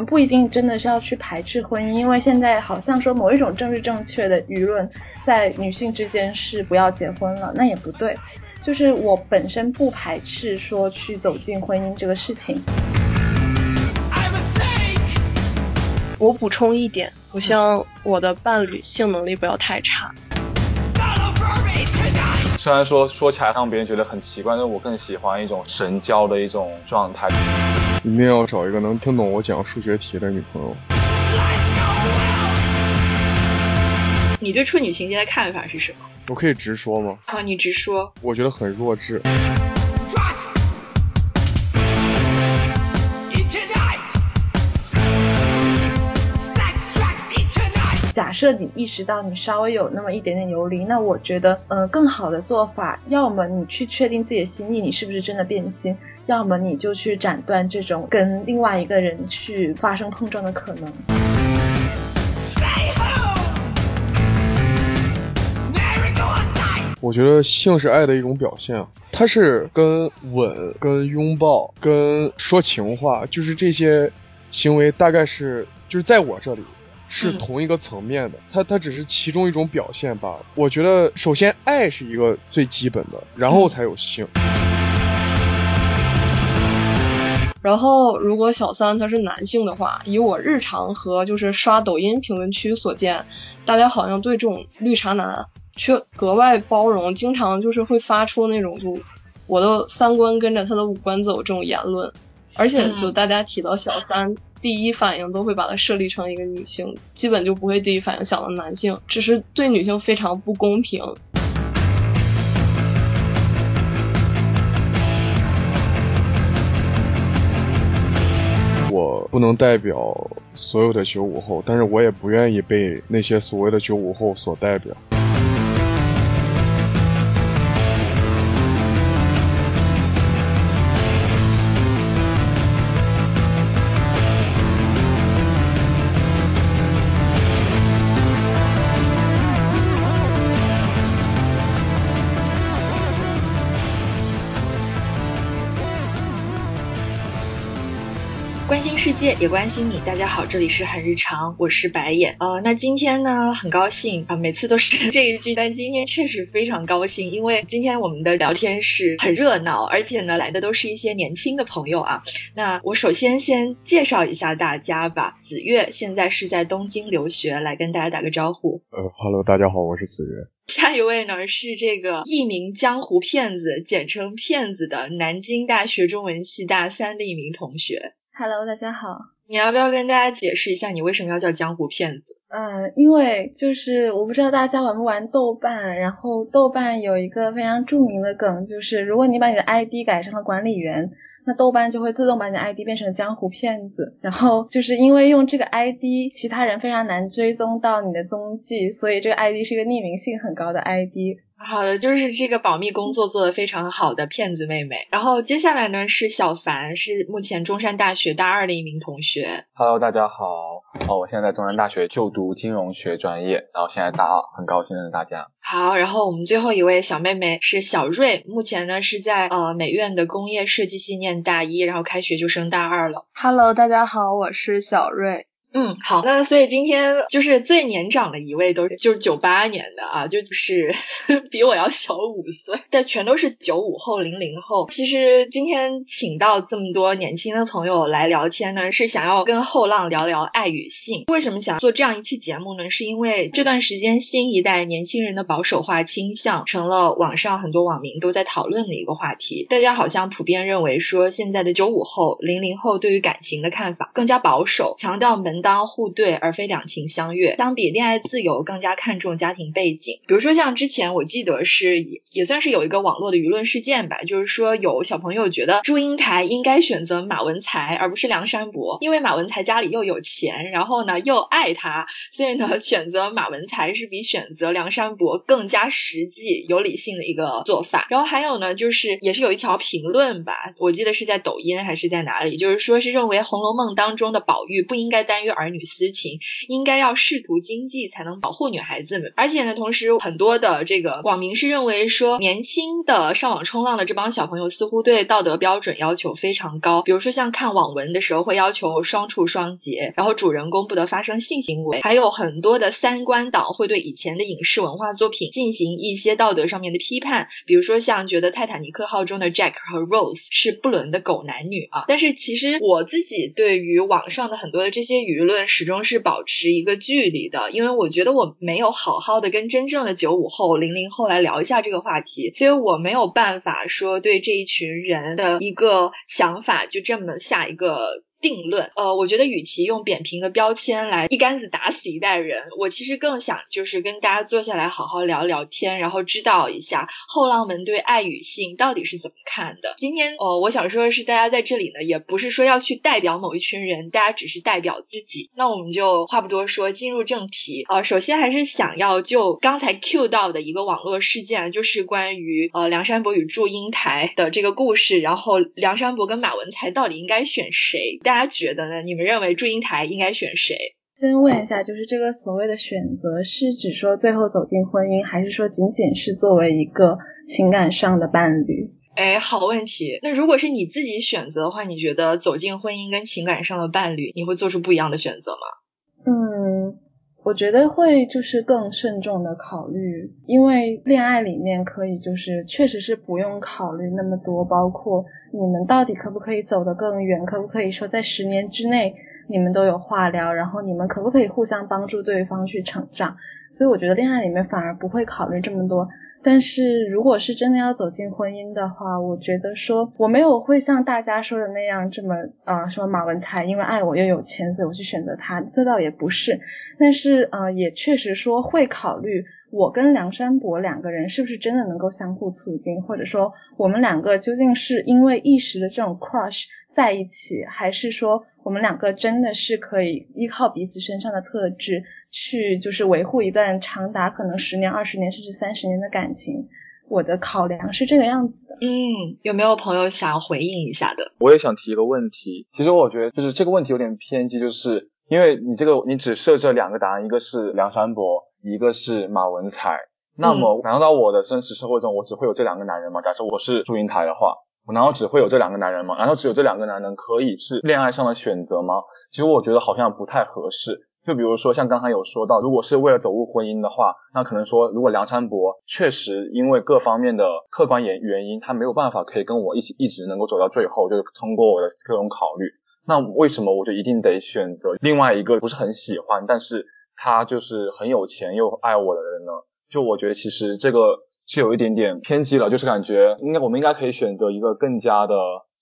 我们不一定真的是要去排斥婚姻，因为现在好像说某一种政治正确的舆论在女性之间是不要结婚了，那也不对。就是我本身不排斥说去走进婚姻这个事情。我补充一点，我希望我的伴侣性能力不要太差。虽然说说起来让别人觉得很奇怪，但是我更喜欢一种神交的一种状态。一定要找一个能听懂我讲数学题的女朋友。你对处女情节的看法是什么？我可以直说吗？啊，你直说。我觉得很弱智。设你意识到你稍微有那么一点点游离，那我觉得，呃，更好的做法，要么你去确定自己的心意，你是不是真的变心；要么你就去斩断这种跟另外一个人去发生碰撞的可能。我觉得性是爱的一种表现，它是跟吻、跟拥抱、跟说情话，就是这些行为，大概是就是在我这里。是同一个层面的，它它只是其中一种表现罢了。我觉得首先爱是一个最基本的，然后才有性。然后如果小三他是男性的话，以我日常和就是刷抖音评论区所见，大家好像对这种绿茶男却格外包容，经常就是会发出那种就我的三观跟着他的五官走这种言论，而且就大家提到小三。第一反应都会把它设立成一个女性，基本就不会第一反应想到男性，只是对女性非常不公平。我不能代表所有的九五后，但是我也不愿意被那些所谓的九五后所代表。界也关心你，大家好，这里是很日常，我是白眼。呃，那今天呢，很高兴啊，每次都是 这一句，但今天确实非常高兴，因为今天我们的聊天是很热闹，而且呢，来的都是一些年轻的朋友啊。那我首先先介绍一下大家吧，子月现在是在东京留学，来跟大家打个招呼。呃哈喽，大家好，我是子月。下一位呢是这个一名江湖骗子，简称骗子的南京大学中文系大三的一名同学。Hello，大家好。你要不要跟大家解释一下，你为什么要叫江湖骗子？嗯，因为就是我不知道大家玩不玩豆瓣，然后豆瓣有一个非常著名的梗，就是如果你把你的 ID 改成了管理员，那豆瓣就会自动把你的 ID 变成江湖骗子。然后就是因为用这个 ID，其他人非常难追踪到你的踪迹，所以这个 ID 是一个匿名性很高的 ID。好的，就是这个保密工作做得非常好的骗子妹妹。然后接下来呢是小凡，是目前中山大学大二的一名同学。Hello，大家好，哦，我现在在中山大学就读金融学专业，然后现在大二，很高兴认识大家。好，然后我们最后一位小妹妹是小瑞，目前呢是在呃美院的工业设计系念大一，然后开学就升大二了。Hello，大家好，我是小瑞。嗯，好，那所以今天就是最年长的一位都是就是九八年的啊，就是 比我要小五岁，但全都是九五后、零零后。其实今天请到这么多年轻的朋友来聊天呢，是想要跟后浪聊聊爱与性。为什么想做这样一期节目呢？是因为这段时间新一代年轻人的保守化倾向成了网上很多网民都在讨论的一个话题。大家好像普遍认为说，现在的九五后、零零后对于感情的看法更加保守，强调门。当互对而非两情相悦，相比恋爱自由更加看重家庭背景。比如说像之前我记得是也也算是有一个网络的舆论事件吧，就是说有小朋友觉得祝英台应该选择马文才而不是梁山伯，因为马文才家里又有钱，然后呢又爱他，所以呢 选择马文才是比选择梁山伯更加实际有理性的一个做法。然后还有呢就是也是有一条评论吧，我记得是在抖音还是在哪里，就是说是认为《红楼梦》当中的宝玉不应该担任。儿女私情，应该要仕途经济才能保护女孩子们。而且呢，同时很多的这个网民是认为说，年轻的上网冲浪的这帮小朋友似乎对道德标准要求非常高，比如说像看网文的时候会要求双处双节，然后主人公不得发生性行为，还有很多的三观党会对以前的影视文化作品进行一些道德上面的批判，比如说像觉得泰坦尼克号中的 Jack 和 Rose 是不伦的狗男女啊。但是其实我自己对于网上的很多的这些舆舆论始终是保持一个距离的，因为我觉得我没有好好的跟真正的九五后、零零后来聊一下这个话题，所以我没有办法说对这一群人的一个想法就这么下一个。定论，呃，我觉得与其用扁平的标签来一竿子打死一代人，我其实更想就是跟大家坐下来好好聊聊天，然后知道一下后浪们对爱与性到底是怎么看的。今天，呃，我想说的是，大家在这里呢，也不是说要去代表某一群人，大家只是代表自己。那我们就话不多说，进入正题。呃，首先还是想要就刚才 Q 到的一个网络事件，就是关于呃梁山伯与祝英台的这个故事，然后梁山伯跟马文才到底应该选谁？大家觉得呢？你们认为祝英台应该选谁？先问一下，就是这个所谓的选择，是指说最后走进婚姻，还是说仅仅是作为一个情感上的伴侣？哎，好问题。那如果是你自己选择的话，你觉得走进婚姻跟情感上的伴侣，你会做出不一样的选择吗？嗯，我觉得会，就是更慎重的考虑，因为恋爱里面可以就是确实是不用考虑那么多，包括。你们到底可不可以走得更远？可不可以说在十年之内你们都有话聊？然后你们可不可以互相帮助对方去成长？所以我觉得恋爱里面反而不会考虑这么多。但是如果是真的要走进婚姻的话，我觉得说我没有会像大家说的那样这么呃说马文才因为爱我又有钱，所以我去选择他，这倒也不是。但是呃也确实说会考虑。我跟梁山伯两个人是不是真的能够相互促进，或者说我们两个究竟是因为一时的这种 crush 在一起，还是说我们两个真的是可以依靠彼此身上的特质去就是维护一段长达可能十年、二十年甚至三十年的感情？我的考量是这个样子的。嗯，有没有朋友想要回应一下的？我也想提一个问题，其实我觉得就是这个问题有点偏激，就是因为你这个你只设置两个答案，一个是梁山伯。一个是马文才，那么难道我的真实社会中我只会有这两个男人吗？假设我是祝英台的话，我难道只会有这两个男人吗？难道只有这两个男人可以是恋爱上的选择吗？其实我觉得好像不太合适。就比如说像刚才有说到，如果是为了走入婚姻的话，那可能说如果梁山伯确实因为各方面的客观原原因，他没有办法可以跟我一起一直能够走到最后，就是通过我的各种考虑，那为什么我就一定得选择另外一个不是很喜欢，但是。他就是很有钱又爱我的人呢，就我觉得其实这个是有一点点偏激了，就是感觉应该我们应该可以选择一个更加的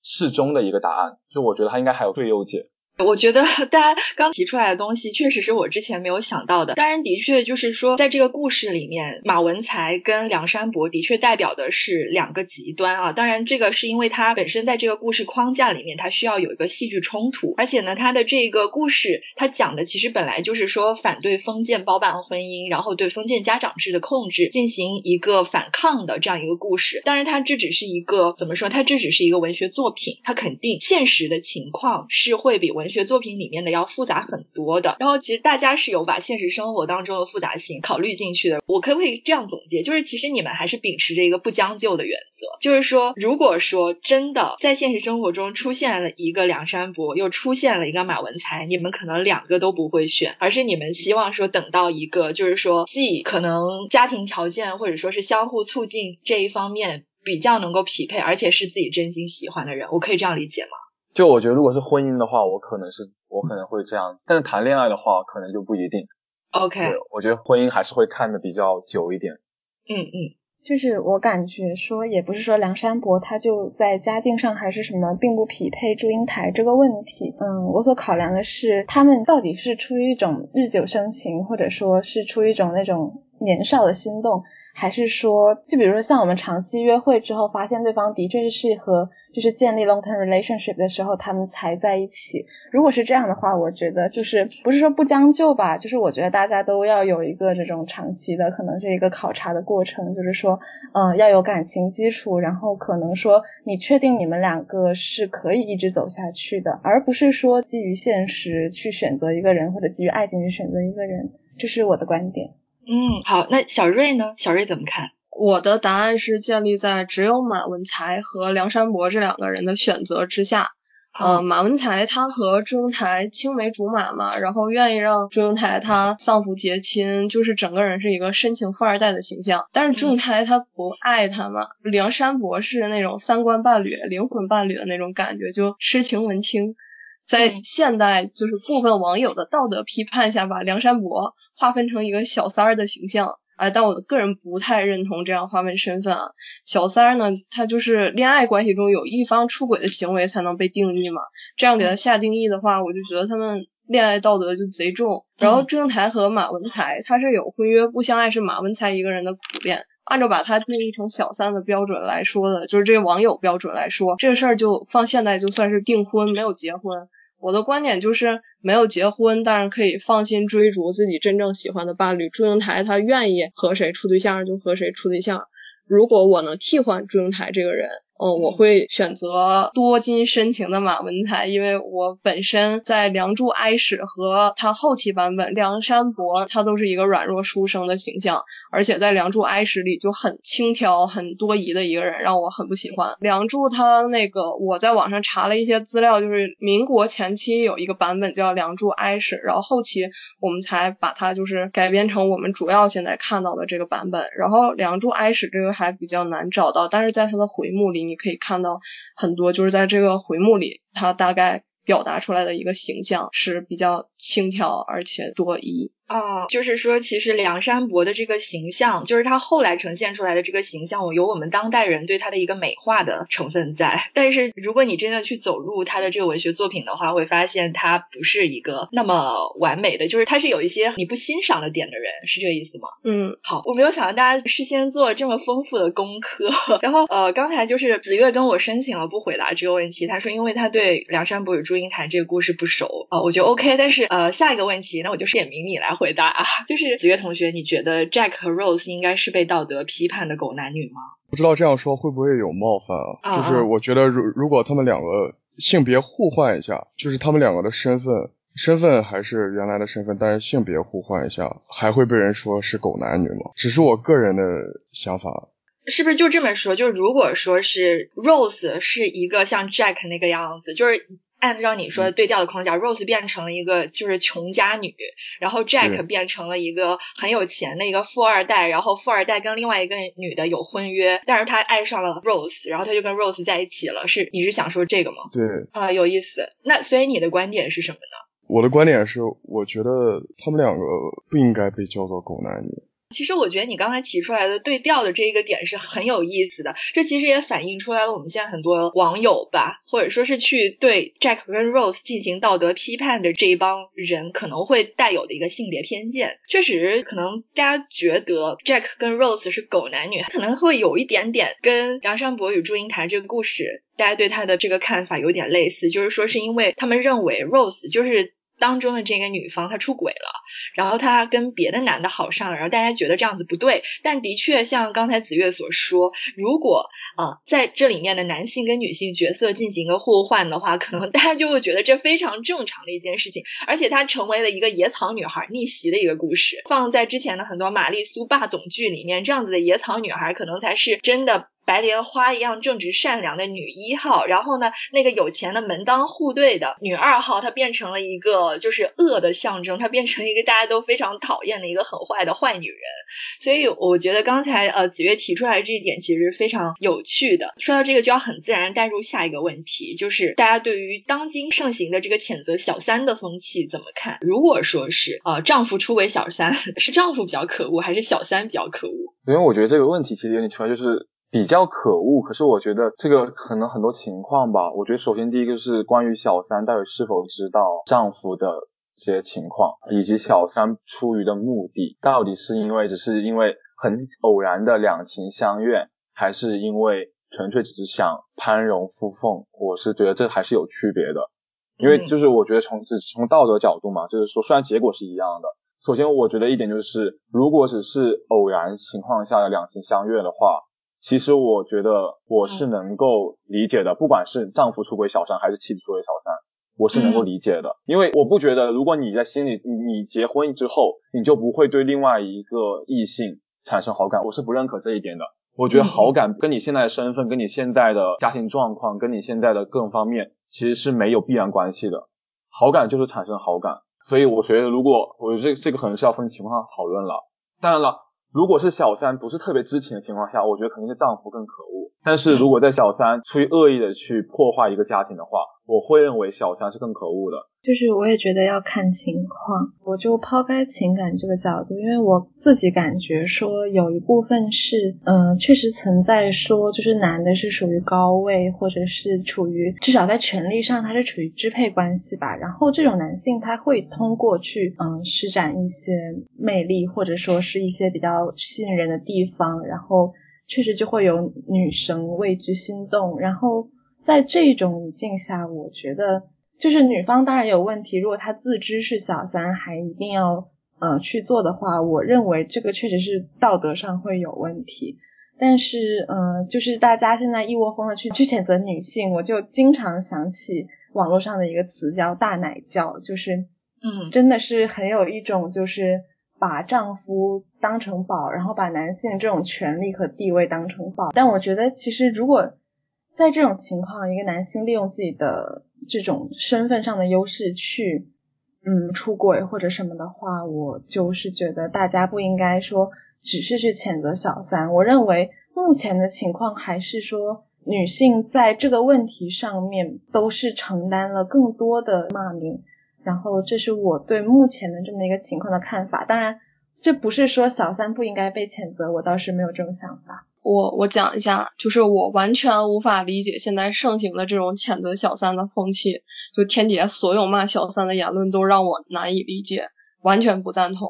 适中的一个答案，就我觉得他应该还有最优解。我觉得大家刚提出来的东西，确实是我之前没有想到的。当然，的确就是说，在这个故事里面，马文才跟梁山伯的确代表的是两个极端啊。当然，这个是因为他本身在这个故事框架里面，他需要有一个戏剧冲突，而且呢，他的这个故事他讲的其实本来就是说反对封建包办婚姻，然后对封建家长制的控制进行一个反抗的这样一个故事。当然，他这只是一个怎么说？他这只是一个文学作品，他肯定现实的情况是会比文。文学作品里面的要复杂很多的，然后其实大家是有把现实生活当中的复杂性考虑进去的。我可不可以这样总结？就是其实你们还是秉持着一个不将就的原则，就是说，如果说真的在现实生活中出现了一个梁山伯，又出现了一个马文才，你们可能两个都不会选，而是你们希望说等到一个，就是说既可能家庭条件或者说是相互促进这一方面比较能够匹配，而且是自己真心喜欢的人，我可以这样理解吗？就我觉得，如果是婚姻的话，我可能是我可能会这样子，但是谈恋爱的话，可能就不一定。OK，我觉得婚姻还是会看的比较久一点。嗯嗯，就是我感觉说，也不是说梁山伯他就在家境上还是什么并不匹配祝英台这个问题。嗯，我所考量的是他们到底是出于一种日久生情，或者说是出于一种那种年少的心动。还是说，就比如说像我们长期约会之后，发现对方的确是适合，就是建立 long term relationship 的时候，他们才在一起。如果是这样的话，我觉得就是不是说不将就吧，就是我觉得大家都要有一个这种长期的，可能是一个考察的过程，就是说，嗯，要有感情基础，然后可能说你确定你们两个是可以一直走下去的，而不是说基于现实去选择一个人，或者基于爱情去选择一个人，这是我的观点。嗯，好，那小瑞呢？小瑞怎么看？我的答案是建立在只有马文才和梁山伯这两个人的选择之下。呃，马文才他和祝英台青梅竹马嘛，然后愿意让祝英台他丧夫结亲，就是整个人是一个深情富二代的形象。但是祝英台他不爱他嘛，梁山伯是那种三观伴侣、灵魂伴侣的那种感觉，就痴情文青。在现代就是部分网友的道德批判下，把梁山伯划分成一个小三儿的形象，哎，但我个人不太认同这样划分身份啊。小三儿呢，他就是恋爱关系中有一方出轨的行为才能被定义嘛，这样给他下定义的话，我就觉得他们恋爱道德就贼重。然后祝英台和马文才，他是有婚约不相爱，是马文才一个人的苦恋。按照把他定义成小三的标准来说的，就是这个网友标准来说，这个事儿就放现在就算是订婚，没有结婚。我的观点就是没有结婚，但是可以放心追逐自己真正喜欢的伴侣。祝英台她愿意和谁处对象就和谁处对象。如果我能替换祝英台这个人。嗯，我会选择多金深情的马文才，因为我本身在《梁祝哀史》和他后期版本梁山伯，他都是一个软弱书生的形象，而且在《梁祝哀史》里就很轻佻、很多疑的一个人，让我很不喜欢。梁祝他那个，我在网上查了一些资料，就是民国前期有一个版本叫《梁祝哀史》，然后后期我们才把它就是改编成我们主要现在看到的这个版本。然后《梁祝哀史》这个还比较难找到，但是在它的回目里。你可以看到很多，就是在这个回目里，它大概表达出来的一个形象是比较轻佻而且多疑。哦，就是说，其实梁山伯的这个形象，就是他后来呈现出来的这个形象，有我们当代人对他的一个美化的成分在。但是，如果你真的去走入他的这个文学作品的话，会发现他不是一个那么完美的，就是他是有一些你不欣赏的点的人，是这个意思吗？嗯，好，我没有想到大家事先做了这么丰富的功课。然后，呃，刚才就是子月跟我申请了不回答这个问题，他说因为他对梁山伯与祝英台这个故事不熟啊，我觉得 OK。但是，呃，下一个问题，那我就点名你来。回答 啊，就是子月同学，你觉得 Jack 和 Rose 应该是被道德批判的狗男女吗？不知道这样说会不会有冒犯啊？就是我觉得，如如果他们两个性别互换一下，就是他们两个的身份身份还是原来的身份，但是性别互换一下，还会被人说是狗男女吗？只是我个人的想法。是不是就这么说？就如果说是 Rose 是一个像 Jack 那个样子，就是。按照你说的对调的框架，Rose 变成了一个就是穷家女，然后 Jack 变成了一个很有钱的一个富二代，然后富二代跟另外一个女的有婚约，但是他爱上了 Rose，然后他就跟 Rose 在一起了。是你是想说这个吗？对，啊，有意思。那所以你的观点是什么呢？我的观点是，我觉得他们两个不应该被叫做狗男女。其实我觉得你刚才提出来的对调的这一个点是很有意思的，这其实也反映出来了我们现在很多网友吧，或者说是去对 Jack 跟 Rose 进行道德批判的这一帮人可能会带有的一个性别偏见。确实，可能大家觉得 Jack 跟 Rose 是狗男女，可能会有一点点跟梁山伯与祝英台这个故事，大家对他的这个看法有点类似，就是说是因为他们认为 Rose 就是。当中的这个女方她出轨了，然后她跟别的男的好上了，然后大家觉得这样子不对，但的确像刚才子月所说，如果啊在这里面的男性跟女性角色进行一个互换的话，可能大家就会觉得这非常正常的一件事情，而且它成为了一个野草女孩逆袭的一个故事，放在之前的很多玛丽苏霸总剧里面，这样子的野草女孩可能才是真的。白莲花一样正直善良的女一号，然后呢，那个有钱的门当户对的女二号，她变成了一个就是恶的象征，她变成了一个大家都非常讨厌的一个很坏的坏女人。所以我觉得刚才呃子月提出来这一点其实非常有趣的。说到这个，就要很自然带入下一个问题，就是大家对于当今盛行的这个谴责小三的风气怎么看？如果说是呃丈夫出轨小三，是丈夫比较可恶，还是小三比较可恶？因为我觉得这个问题其实有点奇怪，就是。比较可恶，可是我觉得这个可能很多情况吧。我觉得首先第一个是关于小三到底是否知道丈夫的这些情况，以及小三出于的目的到底是因为只是因为很偶然的两情相悦，还是因为纯粹只是想攀荣附凤，我是觉得这还是有区别的。因为就是我觉得从只从道德角度嘛，就是说虽然结果是一样的，首先我觉得一点就是，如果只是偶然情况下的两情相悦的话，其实我觉得我是能够理解的，不管是丈夫出轨小三还是妻子出轨小三，我是能够理解的，因为我不觉得如果你在心里你结婚之后你就不会对另外一个异性产生好感，我是不认可这一点的。我觉得好感跟你现在的身份、跟你现在的家庭状况、跟你现在的各种方面，其实是没有必然关系的。好感就是产生好感，所以我觉得如果我觉得这这个可能是要分情况讨论了。当然了，如果是小三不是特别知情的情况下，我觉得肯定是丈夫更可恶。但是如果在小三出于恶意的去破坏一个家庭的话，我会认为小三是更可恶的。就是我也觉得要看情况，我就抛开情感这个角度，因为我自己感觉说有一部分是，嗯，确实存在说，就是男的是属于高位，或者是处于至少在权力上他是处于支配关系吧，然后这种男性他会通过去，嗯，施展一些魅力，或者说是一些比较吸引人的地方，然后确实就会有女生为之心动，然后在这种语境下，我觉得。就是女方当然有问题，如果她自知是小三还一定要呃去做的话，我认为这个确实是道德上会有问题。但是嗯，就是大家现在一窝蜂的去去谴责女性，我就经常想起网络上的一个词叫“大奶教”，就是嗯，真的是很有一种就是把丈夫当成宝，然后把男性这种权利和地位当成宝。但我觉得其实如果在这种情况，一个男性利用自己的这种身份上的优势去，嗯，出轨或者什么的话，我就是觉得大家不应该说只是去谴责小三。我认为目前的情况还是说，女性在这个问题上面都是承担了更多的骂名，然后这是我对目前的这么一个情况的看法。当然，这不是说小三不应该被谴责，我倒是没有这种想法。我我讲一下，就是我完全无法理解现在盛行的这种谴责小三的风气，就天底下所有骂小三的言论都让我难以理解，完全不赞同。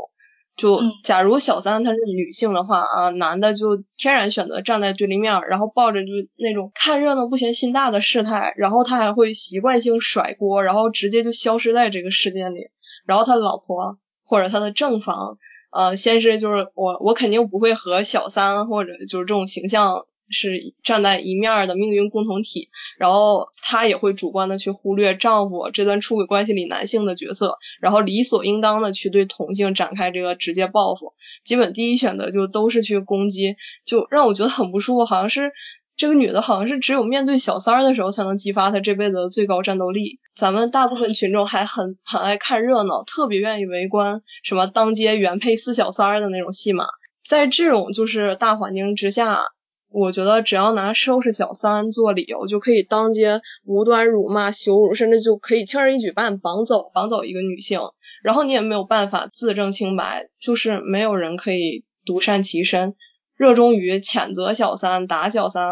就假如小三她是女性的话啊，男的就天然选择站在对立面，然后抱着就那种看热闹不嫌心大的事态，然后他还会习惯性甩锅，然后直接就消失在这个世界里，然后他老婆或者他的正房。呃，先是就是我，我肯定不会和小三或者就是这种形象是站在一面的命运共同体，然后她也会主观的去忽略丈夫这段出轨关系里男性的角色，然后理所应当的去对同性展开这个直接报复，基本第一选择就都是去攻击，就让我觉得很不舒服，好像是。这个女的好像是只有面对小三儿的时候才能激发她这辈子的最高战斗力。咱们大部分群众还很很爱看热闹，特别愿意围观什么当街原配撕小三儿的那种戏码。在这种就是大环境之下，我觉得只要拿收拾小三做理由，就可以当街无端辱骂、羞辱，甚至就可以轻而易举把你绑走，绑走一个女性，然后你也没有办法自证清白，就是没有人可以独善其身。热衷于谴责小三、打小三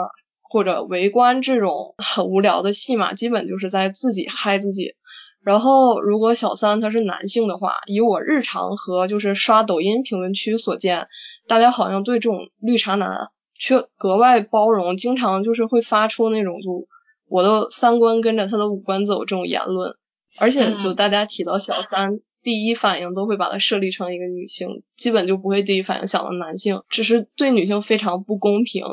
或者围观这种很无聊的戏码，基本就是在自己嗨自己。然后，如果小三他是男性的话，以我日常和就是刷抖音评论区所见，大家好像对这种绿茶男却格外包容，经常就是会发出那种就我的三观跟着他的五官走这种言论，而且就大家提到小三。第一反应都会把他设立成一个女性，基本就不会第一反应想到男性，只是对女性非常不公平，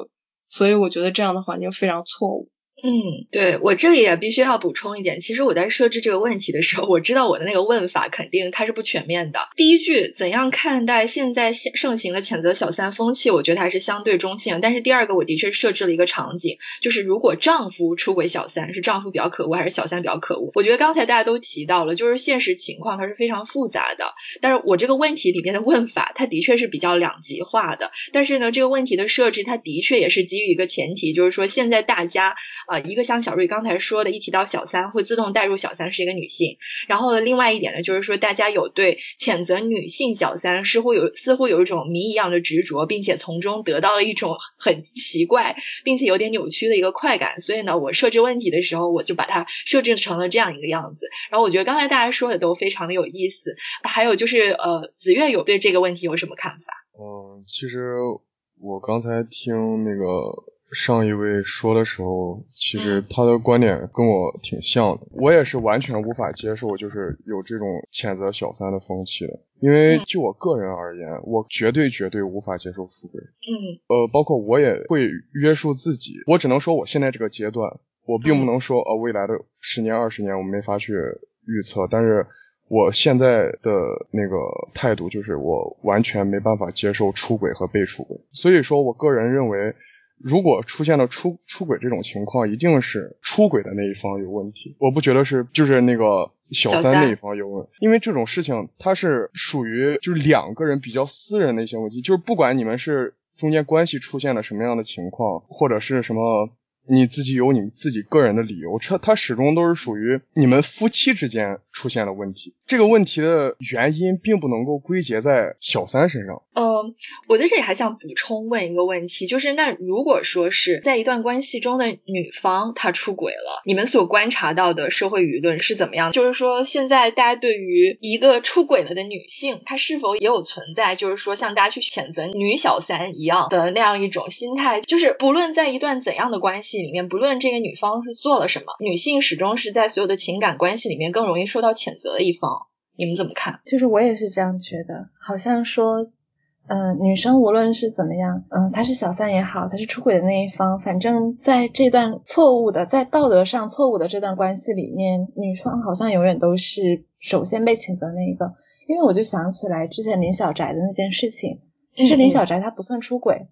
所以我觉得这样的环境非常错误。嗯，对我这里也必须要补充一点，其实我在设置这个问题的时候，我知道我的那个问法肯定它是不全面的。第一句怎样看待现在盛行的谴责小三风气，我觉得还是相对中性。但是第二个，我的确设置了一个场景，就是如果丈夫出轨小三，是丈夫比较可恶还是小三比较可恶？我觉得刚才大家都提到了，就是现实情况它是非常复杂的。但是我这个问题里面的问法，它的确是比较两极化的。但是呢，这个问题的设置，它的确也是基于一个前提，就是说现在大家。啊，一个像小瑞刚才说的，一提到小三会自动带入小三是一个女性。然后呢，另外一点呢，就是说大家有对谴责女性小三似乎有似乎有一种谜一样的执着，并且从中得到了一种很奇怪并且有点扭曲的一个快感。所以呢，我设置问题的时候，我就把它设置成了这样一个样子。然后我觉得刚才大家说的都非常的有意思。还有就是，呃，子月有对这个问题有什么看法？嗯，其实我刚才听那个。上一位说的时候，其实他的观点跟我挺像的。我也是完全无法接受，就是有这种谴责小三的风气的。因为就我个人而言，我绝对绝对无法接受出轨。嗯。呃，包括我也会约束自己。我只能说我现在这个阶段，我并不能说呃未来的十年二十年我没法去预测。但是我现在的那个态度就是，我完全没办法接受出轨和被出轨。所以说我个人认为。如果出现了出出轨这种情况，一定是出轨的那一方有问题。我不觉得是就是那个小三那一方有问，因为这种事情它是属于就是两个人比较私人的一些问题，就是不管你们是中间关系出现了什么样的情况，或者是什么。你自己有你自己个人的理由，这它始终都是属于你们夫妻之间出现了问题。这个问题的原因并不能够归结在小三身上。嗯，我在这里还想补充问一个问题，就是那如果说是在一段关系中的女方她出轨了，你们所观察到的社会舆论是怎么样？就是说现在大家对于一个出轨了的女性，她是否也有存在，就是说像大家去谴责女小三一样的那样一种心态？就是不论在一段怎样的关系。里面不论这个女方是做了什么，女性始终是在所有的情感关系里面更容易受到谴责的一方。你们怎么看？就是我也是这样觉得，好像说，嗯，女生无论是怎么样，嗯，她是小三也好，她是出轨的那一方，反正在这段错误的，在道德上错误的这段关系里面，女方好像永远都是首先被谴责那一个。因为我就想起来之前林小宅的那件事情，其实林小宅她不算出轨。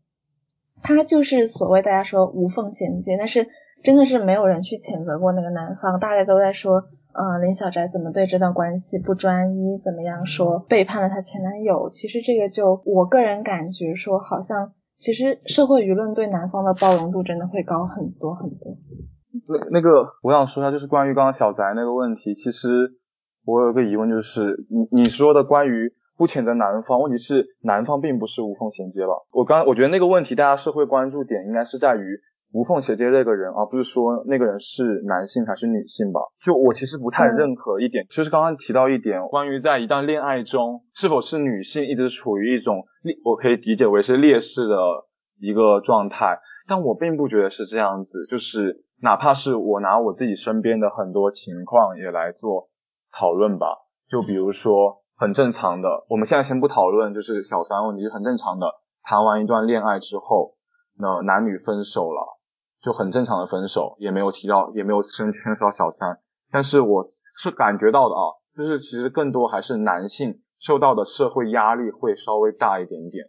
他就是所谓大家说无缝衔接，但是真的是没有人去谴责过那个男方，大家都在说，呃，林小宅怎么对这段关系不专一，怎么样说背叛了他前男友。其实这个就我个人感觉说，好像其实社会舆论对男方的包容度真的会高很多很多。那那个我想说一下，就是关于刚刚小宅那个问题，其实我有个疑问，就是你你说的关于。不谴责男方，问题是男方并不是无缝衔接吧？我刚我觉得那个问题，大家社会关注点应该是在于无缝衔接那个人，而不是说那个人是男性还是女性吧？就我其实不太认可一点，就是刚刚提到一点，关于在一段恋爱中是否是女性一直处于一种劣，我可以理解为是劣势的一个状态，但我并不觉得是这样子。就是哪怕是我拿我自己身边的很多情况也来做讨论吧，就比如说。很正常的，我们现在先不讨论，就是小三问题，很正常的。谈完一段恋爱之后，那男女分手了，就很正常的分手，也没有提到，也没有牵牵涉到小三。但是我是感觉到的啊，就是其实更多还是男性受到的社会压力会稍微大一点点，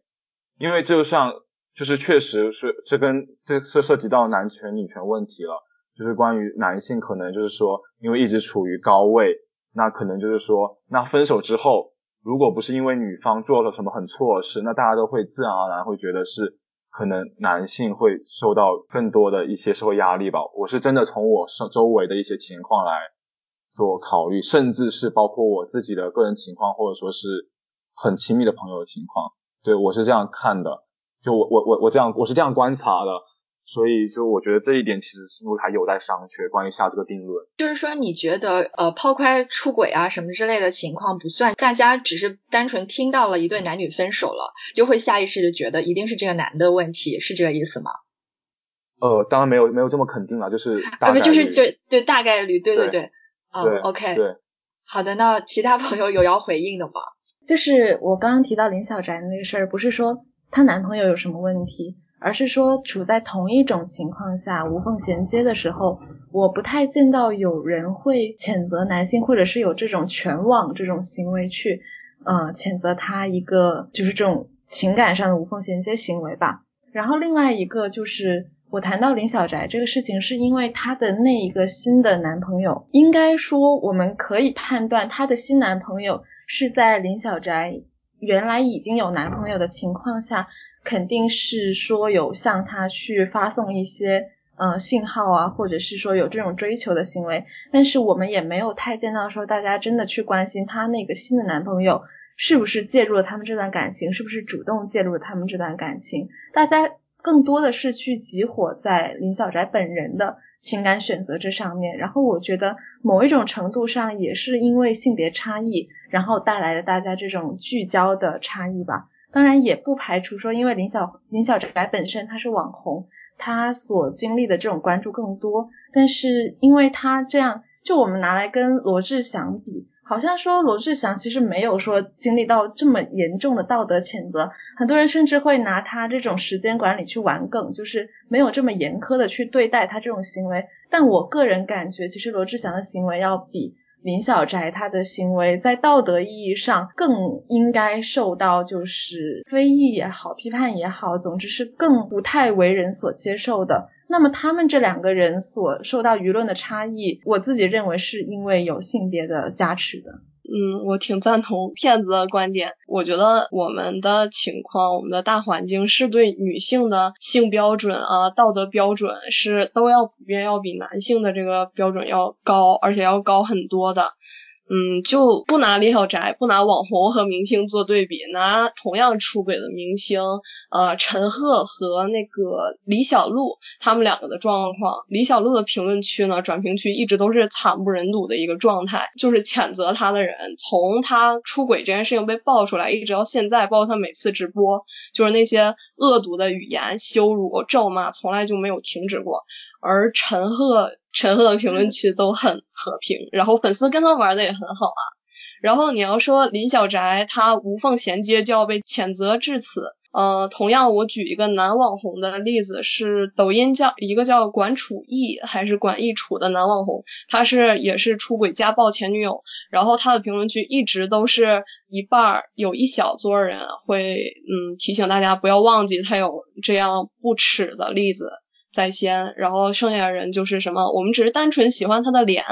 因为就像就是确实是这跟这这涉及到男权女权问题了，就是关于男性可能就是说因为一直处于高位。那可能就是说，那分手之后，如果不是因为女方做了什么很错的事，那大家都会自然而然会觉得是可能男性会受到更多的一些社会压力吧。我是真的从我周周围的一些情况来做考虑，甚至是包括我自己的个人情况，或者说是很亲密的朋友的情况，对我是这样看的。就我我我我这样我是这样观察的。所以，就我觉得这一点其实是不是还有待商榷。关于下这个定论，就是说，你觉得呃，抛开出轨啊什么之类的情况不算，大家只是单纯听到了一对男女分手了，就会下意识的觉得一定是这个男的问题，是这个意思吗？呃，当然没有没有这么肯定了，就是大不就是就对大概率，对对对，嗯，OK，对，好的，那其他朋友有要回应的吗？就是我刚刚提到林小宅的那个事儿，不是说她男朋友有什么问题。而是说处在同一种情况下无缝衔接的时候，我不太见到有人会谴责男性，或者是有这种全网这种行为去，呃，谴责他一个就是这种情感上的无缝衔接行为吧。然后另外一个就是我谈到林小宅这个事情，是因为她的那一个新的男朋友，应该说我们可以判断她的新男朋友是在林小宅原来已经有男朋友的情况下。肯定是说有向他去发送一些呃信号啊，或者是说有这种追求的行为，但是我们也没有太见到说大家真的去关心他那个新的男朋友是不是介入了他们这段感情，是不是主动介入了他们这段感情，大家更多的是去集火在林小宅本人的情感选择这上面，然后我觉得某一种程度上也是因为性别差异，然后带来的大家这种聚焦的差异吧。当然也不排除说，因为林小林小宅本身他是网红，他所经历的这种关注更多。但是因为他这样，就我们拿来跟罗志祥比，好像说罗志祥其实没有说经历到这么严重的道德谴责。很多人甚至会拿他这种时间管理去玩梗，就是没有这么严苛的去对待他这种行为。但我个人感觉，其实罗志祥的行为要比。林小宅他的行为在道德意义上更应该受到就是非议也好，批判也好，总之是更不太为人所接受的。那么他们这两个人所受到舆论的差异，我自己认为是因为有性别的加持的。嗯，我挺赞同 骗子的观点。我觉得我们的情况，我们的大环境是对女性的性标准啊、道德标准是都要普遍要比男性的这个标准要高，而且要高很多的。嗯，就不拿李小宅，不拿网红和明星做对比，拿同样出轨的明星，呃，陈赫和那个李小璐他们两个的状况。李小璐的评论区呢，转评区一直都是惨不忍睹的一个状态，就是谴责他的人，从他出轨这件事情被爆出来，一直到现在，包括他每次直播，就是那些恶毒的语言、羞辱、咒骂，从来就没有停止过。而陈赫。陈赫的评论区都很和平，然后粉丝跟他玩的也很好啊。然后你要说林小宅他无缝衔接就要被谴责至此，呃，同样我举一个男网红的例子，是抖音叫一个叫管楚艺还是管艺楚的男网红，他是也是出轨家暴前女友，然后他的评论区一直都是一半儿有一小撮人会嗯提醒大家不要忘记他有这样不耻的例子。在先，然后剩下的人就是什么？我们只是单纯喜欢他的脸，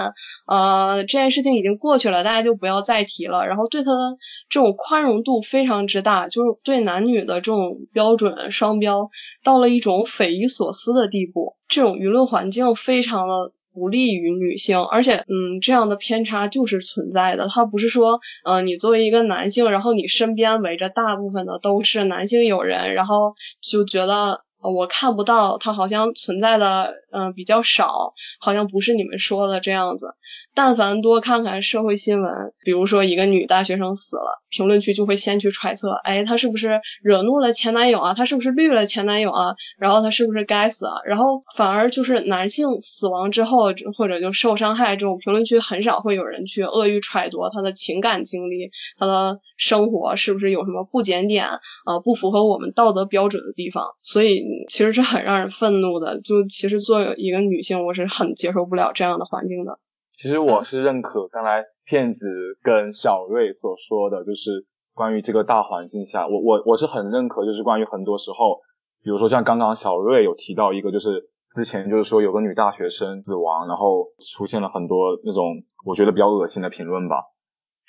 呃，这件事情已经过去了，大家就不要再提了。然后对他的这种宽容度非常之大，就是对男女的这种标准双标到了一种匪夷所思的地步。这种舆论环境非常的不利于女性，而且，嗯，这样的偏差就是存在的。他不是说，呃，你作为一个男性，然后你身边围着大部分的都是男性友人，然后就觉得。我看不到，它好像存在的，嗯，比较少，好像不是你们说的这样子。但凡多看看社会新闻，比如说一个女大学生死了，评论区就会先去揣测，哎，她是不是惹怒了前男友啊？她是不是绿了前男友啊？然后她是不是该死啊？然后反而就是男性死亡之后或者就受伤害这种评论区很少会有人去恶意揣度他的情感经历，他的生活是不是有什么不检点啊？不符合我们道德标准的地方？所以其实是很让人愤怒的。就其实作为一个女性，我是很接受不了这样的环境的。其实我是认可刚才骗子跟小瑞所说的，就是关于这个大环境下，我我我是很认可，就是关于很多时候，比如说像刚刚小瑞有提到一个，就是之前就是说有个女大学生死亡，然后出现了很多那种我觉得比较恶心的评论吧。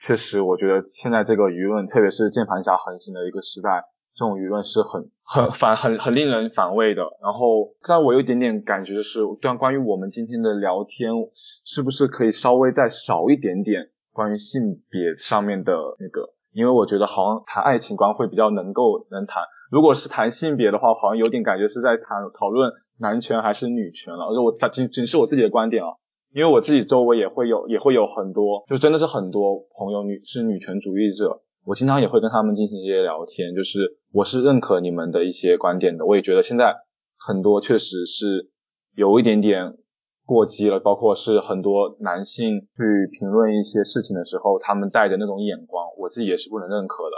确实，我觉得现在这个舆论，特别是键盘侠横行的一个时代。这种舆论是很很反很很令人反胃的。然后，但我有一点点感觉就是，对关于我们今天的聊天，是不是可以稍微再少一点点关于性别上面的那个？因为我觉得好像谈爱情观会比较能够能谈。如果是谈性别的话，好像有点感觉是在谈讨论男权还是女权了。而且我仅仅是我自己的观点啊，因为我自己周围也会有也会有很多，就真的是很多朋友女是女权主义者。我经常也会跟他们进行一些聊天，就是我是认可你们的一些观点的，我也觉得现在很多确实是有一点点过激了，包括是很多男性去评论一些事情的时候，他们带着那种眼光，我自己也是不能认可的。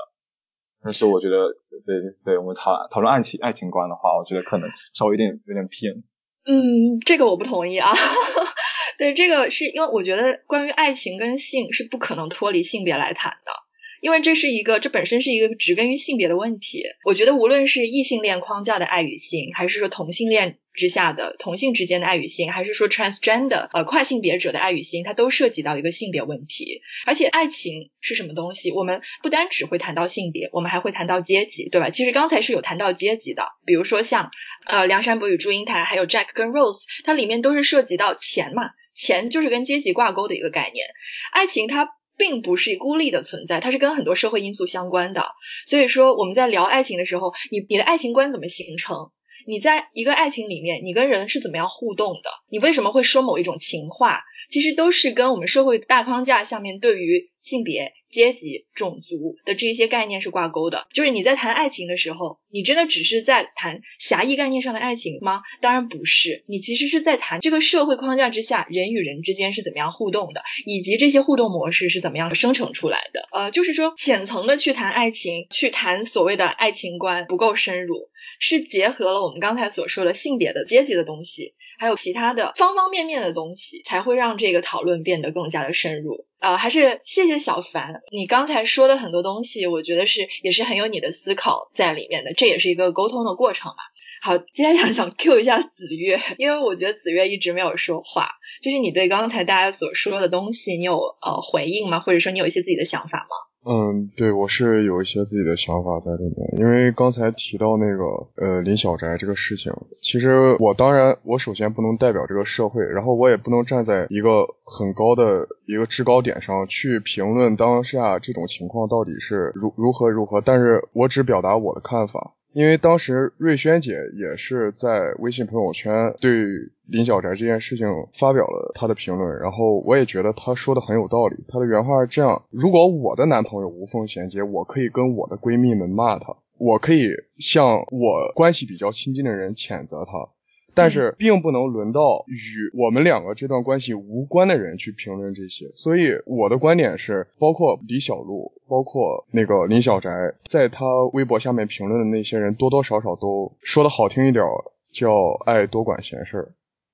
但是我觉得，对对，我们讨讨论爱情爱情观的话，我觉得可能稍微有点有点偏。嗯，这个我不同意啊。对，这个是因为我觉得关于爱情跟性是不可能脱离性别来谈的。因为这是一个，这本身是一个植根于性别的问题。我觉得无论是异性恋框架的爱与性，还是说同性恋之下的同性之间的爱与性，还是说 transgender 呃跨性别者的爱与性，它都涉及到一个性别问题。而且爱情是什么东西？我们不单只会谈到性别，我们还会谈到阶级，对吧？其实刚才是有谈到阶级的，比如说像呃梁山伯与祝英台，还有 Jack 跟 Rose，它里面都是涉及到钱嘛，钱就是跟阶级挂钩的一个概念。爱情它。并不是孤立的存在，它是跟很多社会因素相关的。所以说，我们在聊爱情的时候，你你的爱情观怎么形成？你在一个爱情里面，你跟人是怎么样互动的？你为什么会说某一种情话？其实都是跟我们社会大框架下面对于性别、阶级、种族的这一些概念是挂钩的。就是你在谈爱情的时候，你真的只是在谈狭义概念上的爱情吗？当然不是，你其实是在谈这个社会框架之下人与人之间是怎么样互动的，以及这些互动模式是怎么样生成出来的。呃，就是说浅层的去谈爱情，去谈所谓的爱情观不够深入，是结合了我们刚才所说的性别的、阶级的东西。还有其他的方方面面的东西，才会让这个讨论变得更加的深入。呃，还是谢谢小凡，你刚才说的很多东西，我觉得是也是很有你的思考在里面的，这也是一个沟通的过程嘛。好，接下来想 Q 一下子月，因为我觉得子月一直没有说话，就是你对刚才大家所说的东西，你有呃回应吗？或者说你有一些自己的想法吗？嗯，对，我是有一些自己的想法在里面，因为刚才提到那个呃林小宅这个事情，其实我当然我首先不能代表这个社会，然后我也不能站在一个很高的一个制高点上去评论当下这种情况到底是如如何如何，但是我只表达我的看法。因为当时瑞轩姐也是在微信朋友圈对林小宅这件事情发表了她的评论，然后我也觉得她说的很有道理。她的原话是这样：如果我的男朋友无缝衔接，我可以跟我的闺蜜们骂他，我可以向我关系比较亲近的人谴责他。但是并不能轮到与我们两个这段关系无关的人去评论这些，所以我的观点是，包括李小璐，包括那个林小宅，在他微博下面评论的那些人，多多少少都说的好听一点，叫爱多管闲事儿。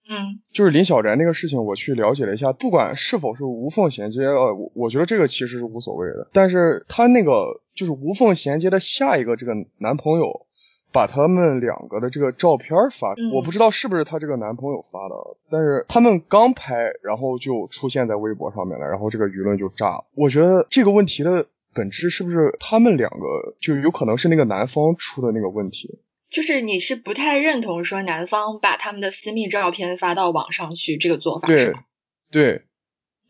嗯，就是林小宅那个事情，我去了解了一下，不管是否是无缝衔接，呃，我我觉得这个其实是无所谓的。但是他那个就是无缝衔接的下一个这个男朋友。把他们两个的这个照片发，我不知道是不是她这个男朋友发的，但是他们刚拍，然后就出现在微博上面了，然后这个舆论就炸了。我觉得这个问题的本质是不是他们两个就有可能是那个男方出的那个问题？就是你是不太认同说男方把他们的私密照片发到网上去这个做法是吗？对，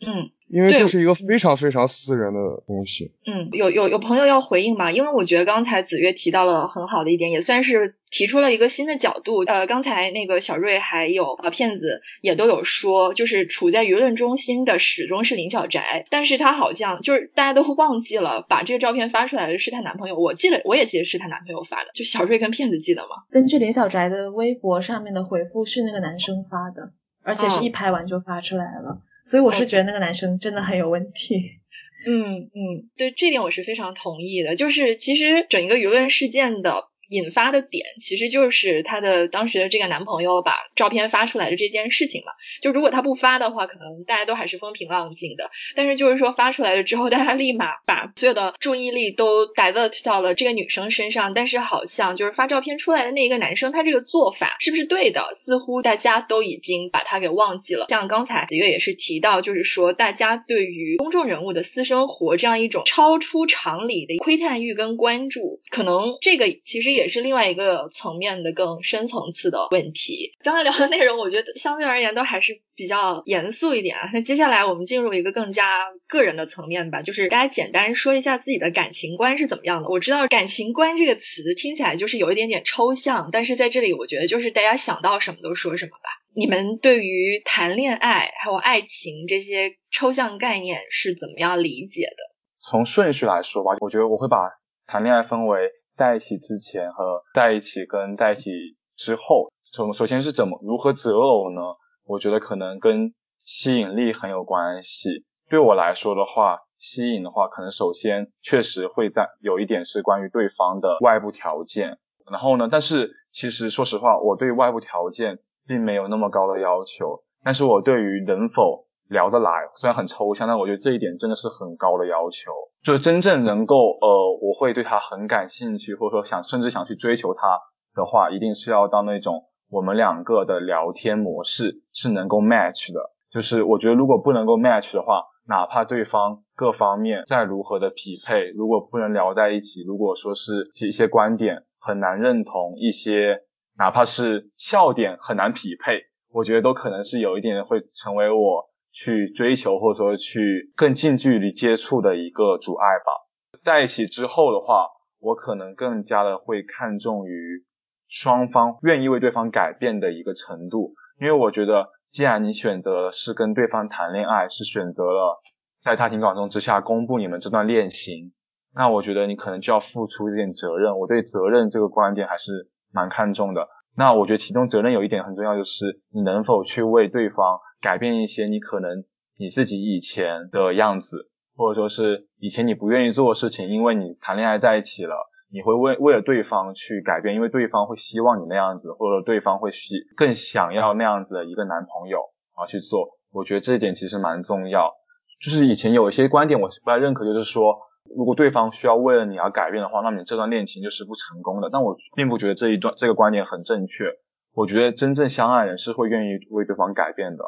嗯。因为这是一个非常非常私人的东西。嗯，有有有朋友要回应吗？因为我觉得刚才子月提到了很好的一点，也算是提出了一个新的角度。呃，刚才那个小瑞还有呃骗子也都有说，就是处在舆论中心的始终是林小宅，但是他好像就是大家都忘记了把这个照片发出来的是她男朋友。我记得我也记得是她男朋友发的，就小瑞跟骗子记得吗？根据林小宅的微博上面的回复，是那个男生发的，而且是一拍完就发出来了。所以我是觉得那个男生真的很有问题。嗯嗯，对这点我是非常同意的。就是其实整一个舆论事件的。引发的点其实就是她的当时的这个男朋友把照片发出来的这件事情嘛。就如果他不发的话，可能大家都还是风平浪静的。但是就是说发出来了之后，大家立马把所有的注意力都 divert 到了这个女生身上。但是好像就是发照片出来的那一个男生，他这个做法是不是对的？似乎大家都已经把他给忘记了。像刚才子月也是提到，就是说大家对于公众人物的私生活这样一种超出常理的窥探欲跟关注，可能这个其实也。也是另外一个层面的更深层次的问题。刚才聊的内容，我觉得相对而言都还是比较严肃一点啊。那接下来我们进入一个更加个人的层面吧，就是大家简单说一下自己的感情观是怎么样的。我知道“感情观”这个词听起来就是有一点点抽象，但是在这里我觉得就是大家想到什么都说什么吧。你们对于谈恋爱还有爱情这些抽象概念是怎么样理解的？从顺序来说吧，我觉得我会把谈恋爱分为。在一起之前和在一起跟在一起之后，从首先是怎么如何择偶呢？我觉得可能跟吸引力很有关系。对我来说的话，吸引的话，可能首先确实会在有一点是关于对方的外部条件。然后呢，但是其实说实话，我对外部条件并没有那么高的要求。但是我对于能否聊得来，虽然很抽象，但我觉得这一点真的是很高的要求。就是真正能够呃，我会对他很感兴趣，或者说想甚至想去追求他的话，一定是要到那种我们两个的聊天模式是能够 match 的。就是我觉得如果不能够 match 的话，哪怕对方各方面再如何的匹配，如果不能聊在一起，如果说是一些观点很难认同，一些哪怕是笑点很难匹配，我觉得都可能是有一点会成为我。去追求或者说去更近距离接触的一个阻碍吧。在一起之后的话，我可能更加的会看重于双方愿意为对方改变的一个程度，因为我觉得，既然你选择是跟对方谈恋爱，是选择了在大庭广众之下公布你们这段恋情，那我觉得你可能就要付出一点责任。我对责任这个观点还是蛮看重的。那我觉得其中责任有一点很重要，就是你能否去为对方改变一些你可能你自己以前的样子，或者说是以前你不愿意做的事情，因为你谈恋爱在一起了，你会为为了对方去改变，因为对方会希望你那样子，或者对方会希更想要那样子的一个男朋友啊去做。我觉得这一点其实蛮重要。就是以前有一些观点我是不太认可，就是说如果对方需要为了你而改变的话，那你这段恋情就是不成功的。但我并不觉得这一段这个观点很正确。我觉得真正相爱人是会愿意为对方改变的。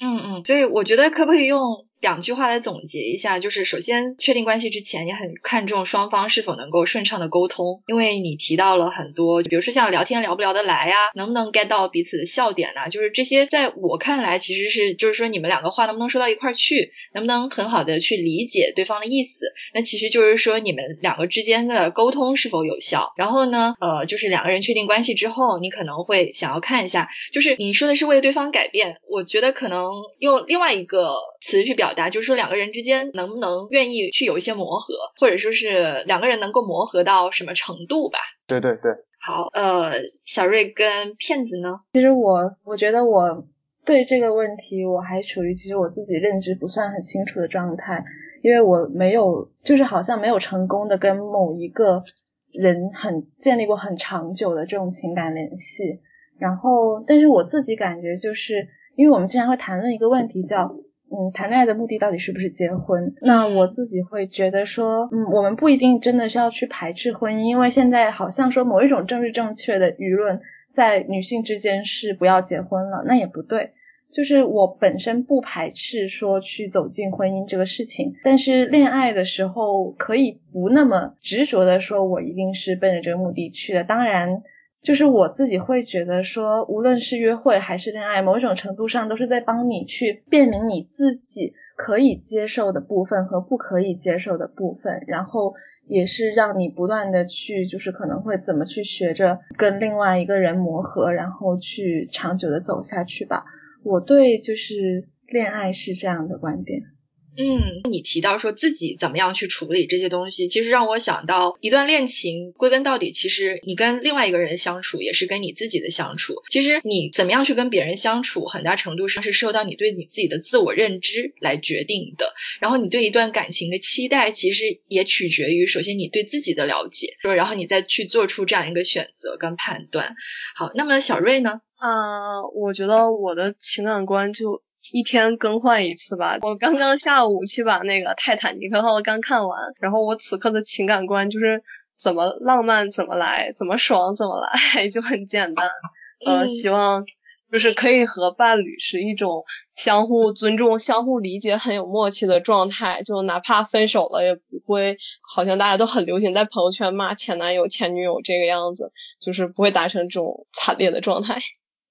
嗯嗯，所以我觉得可不可以用？两句话来总结一下，就是首先确定关系之前，你很看重双方是否能够顺畅的沟通，因为你提到了很多，比如说像聊天聊不聊得来呀，能不能 get 到彼此的笑点呐，就是这些在我看来其实是就是说你们两个话能不能说到一块儿去，能不能很好的去理解对方的意思，那其实就是说你们两个之间的沟通是否有效。然后呢，呃，就是两个人确定关系之后，你可能会想要看一下，就是你说的是为对方改变，我觉得可能用另外一个词去表。达就是说两个人之间能不能愿意去有一些磨合，或者说是两个人能够磨合到什么程度吧？对对对。好，呃，小瑞跟骗子呢？其实我我觉得我对这个问题我还处于其实我自己认知不算很清楚的状态，因为我没有就是好像没有成功的跟某一个人很建立过很长久的这种情感联系。然后，但是我自己感觉就是，因为我们经常会谈论一个问题叫。嗯，谈恋爱的目的到底是不是结婚？那我自己会觉得说，嗯，我们不一定真的是要去排斥婚姻，因为现在好像说某一种政治正确的舆论在女性之间是不要结婚了，那也不对。就是我本身不排斥说去走进婚姻这个事情，但是恋爱的时候可以不那么执着的说，我一定是奔着这个目的去的。当然。就是我自己会觉得说，无论是约会还是恋爱，某种程度上都是在帮你去辨明你自己可以接受的部分和不可以接受的部分，然后也是让你不断的去，就是可能会怎么去学着跟另外一个人磨合，然后去长久的走下去吧。我对就是恋爱是这样的观点。嗯，你提到说自己怎么样去处理这些东西，其实让我想到一段恋情，归根到底，其实你跟另外一个人相处，也是跟你自己的相处。其实你怎么样去跟别人相处，很大程度上是受到你对你自己的自我认知来决定的。然后你对一段感情的期待，其实也取决于首先你对自己的了解，说然后你再去做出这样一个选择跟判断。好，那么小瑞呢？啊，我觉得我的情感观就。一天更换一次吧。我刚刚下午去把那个《泰坦尼克号》刚看完，然后我此刻的情感观就是怎么浪漫怎么来，怎么爽怎么来，就很简单。呃，希望就是可以和伴侣是一种相互尊重、相互理解、很有默契的状态。就哪怕分手了，也不会好像大家都很流行在朋友圈骂前男友、前女友这个样子，就是不会达成这种惨烈的状态。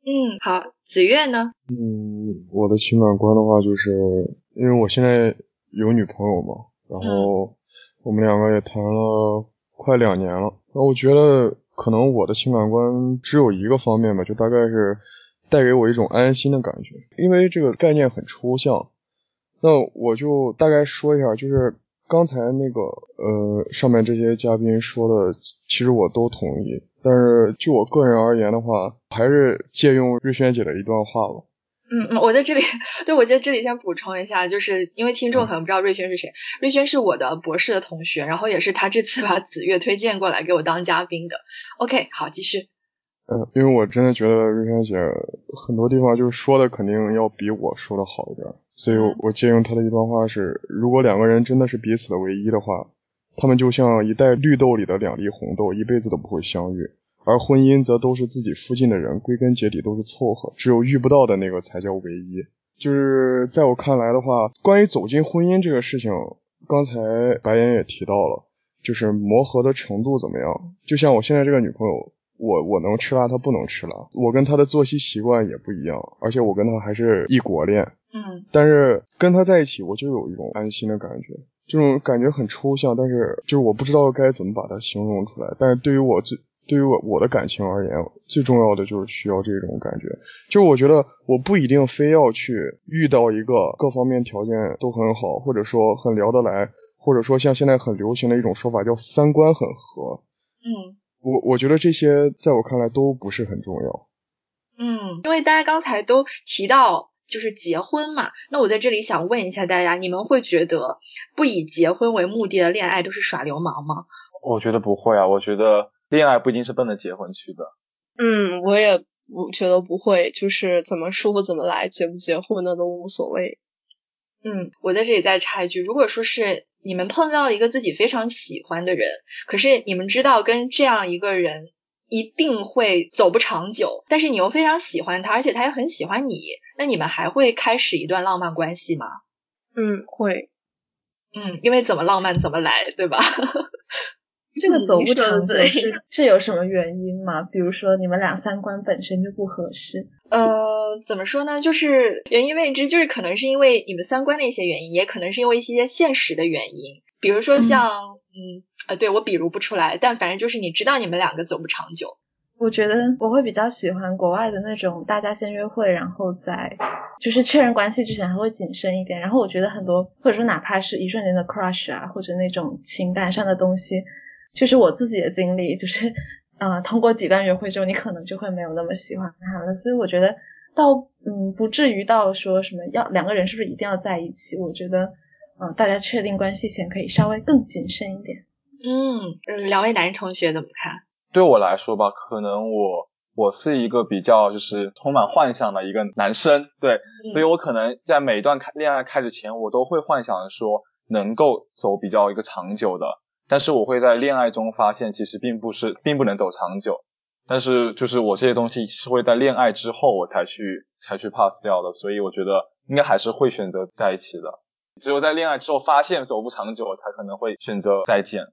嗯，好，子月呢？嗯，我的情感观的话，就是因为我现在有女朋友嘛，然后我们两个也谈了快两年了，那我觉得可能我的情感观只有一个方面吧，就大概是带给我一种安心的感觉，因为这个概念很抽象，那我就大概说一下，就是刚才那个呃上面这些嘉宾说的，其实我都同意。但是就我个人而言的话，还是借用瑞轩姐的一段话吧。嗯嗯，我在这里，对我在这里先补充一下，就是因为听众可能不知道瑞轩是谁，瑞轩是我的博士的同学，然后也是他这次把子月推荐过来给我当嘉宾的。OK，好，继续。嗯，因为我真的觉得瑞轩姐很多地方就是说的肯定要比我说的好一点，所以我借用他的一段话是：如果两个人真的是彼此的唯一的话。他们就像一袋绿豆里的两粒红豆，一辈子都不会相遇。而婚姻则都是自己附近的人，归根结底都是凑合，只有遇不到的那个才叫唯一。就是在我看来的话，关于走进婚姻这个事情，刚才白岩也提到了，就是磨合的程度怎么样。就像我现在这个女朋友，我我能吃辣，她不能吃辣，我跟她的作息习惯也不一样，而且我跟她还是异国恋。嗯，但是跟他在一起，我就有一种安心的感觉。这种感觉很抽象，但是就是我不知道该怎么把它形容出来。但是对于我最对于我我的感情而言，最重要的就是需要这种感觉。就是我觉得我不一定非要去遇到一个各方面条件都很好，或者说很聊得来，或者说像现在很流行的一种说法叫三观很合。嗯，我我觉得这些在我看来都不是很重要。嗯，因为大家刚才都提到就是结婚嘛，那我在这里想问一下大家，你们会觉得不以结婚为目的的恋爱都是耍流氓吗？我觉得不会啊，我觉得。恋爱不一定是奔着结婚去的。嗯，我也不觉得不会，就是怎么舒服怎么来，结不结婚那都无所谓。嗯，我在这里再插一句，如果说是你们碰到一个自己非常喜欢的人，可是你们知道跟这样一个人一定会走不长久，但是你又非常喜欢他，而且他也很喜欢你，那你们还会开始一段浪漫关系吗？嗯，会。嗯，因为怎么浪漫怎么来，对吧？这个走不长久是 是有什么原因吗？比如说你们俩三观本身就不合适？呃，怎么说呢？就是原因未知，就是可能是因为你们三观的一些原因，也可能是因为一些现实的原因。比如说像，嗯，呃，对我比如不出来，但反正就是你知道你们两个走不长久。我觉得我会比较喜欢国外的那种，大家先约会，然后再就是确认关系之前还会谨慎一点。然后我觉得很多或者说哪怕是一瞬间的 crush 啊，或者那种情感上的东西。就是我自己的经历，就是呃，通过几段约会之后，你可能就会没有那么喜欢他了。所以我觉得，倒嗯，不至于到说什么要两个人是不是一定要在一起。我觉得，嗯，大家确定关系前可以稍微更谨慎一点。嗯，两位男同学怎么看？对我来说吧，可能我我是一个比较就是充满幻想的一个男生，对，所以我可能在每一段开恋爱开始前，我都会幻想说能够走比较一个长久的。但是我会在恋爱中发现，其实并不是，并不能走长久。但是就是我这些东西是会在恋爱之后我才去才去 pass 掉的，所以我觉得应该还是会选择在一起的。只有在恋爱之后发现走不长久，才可能会选择再见。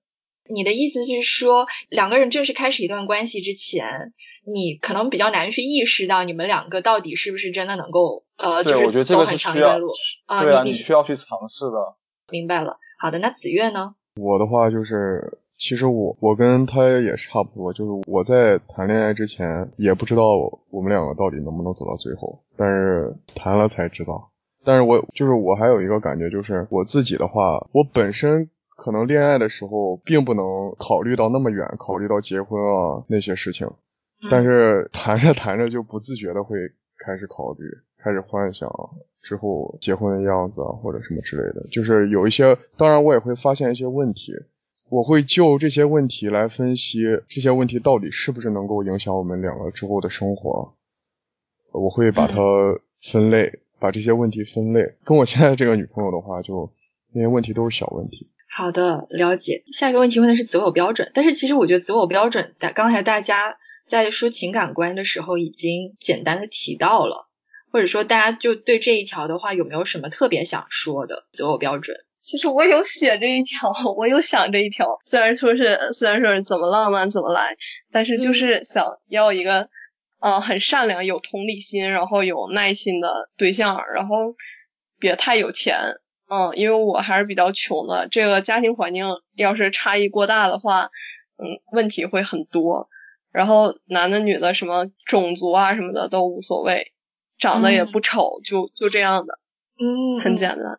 你的意思是说，两个人正式开始一段关系之前，你可能比较难去意识到你们两个到底是不是真的能够呃，就是走很长一段路啊？对啊，你需要去尝试的。明白了。好的，那子月呢？我的话就是，其实我我跟他也差不多，就是我在谈恋爱之前也不知道我们两个到底能不能走到最后，但是谈了才知道。但是我就是我还有一个感觉，就是我自己的话，我本身可能恋爱的时候并不能考虑到那么远，考虑到结婚啊那些事情，但是谈着谈着就不自觉的会开始考虑，开始幻想。之后结婚的样子啊，或者什么之类的，就是有一些，当然我也会发现一些问题，我会就这些问题来分析，这些问题到底是不是能够影响我们两个之后的生活，我会把它分类，把这些问题分类。跟我现在这个女朋友的话，就那些问题都是小问题。好的，了解。下一个问题问的是择偶标准，但是其实我觉得择偶标准，刚才大家在说情感观的时候已经简单的提到了。或者说，大家就对这一条的话，有没有什么特别想说的择偶标准？其实我有写这一条，我有想这一条。虽然说是虽然说是怎么浪漫怎么来，但是就是想要一个嗯很善良、有同理心，然后有耐心的对象，然后别太有钱。嗯，因为我还是比较穷的，这个家庭环境要是差异过大的话，嗯，问题会很多。然后男的女的什么种族啊什么的都无所谓。长得也不丑，就就这样的，嗯，很简单。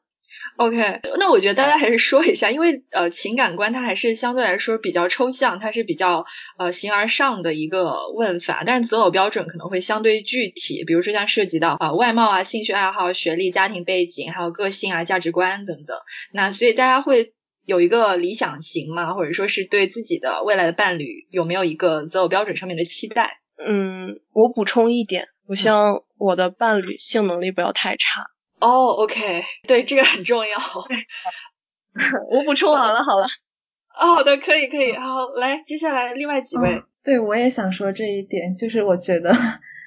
OK，那我觉得大家还是说一下，因为呃情感观它还是相对来说比较抽象，它是比较呃形而上的一个问法，但是择偶标准可能会相对具体，比如说像涉及到啊外貌啊、兴趣爱好、学历、家庭背景，还有个性啊、价值观等等。那所以大家会有一个理想型嘛？或者说是对自己的未来的伴侣有没有一个择偶标准上面的期待？嗯，我补充一点，我希望我的伴侣性能力不要太差。哦，OK，对，这个很重要。我补充完了，好了。哦，好的，可以，可以，好，来，接下来另外几位。对，我也想说这一点，就是我觉得，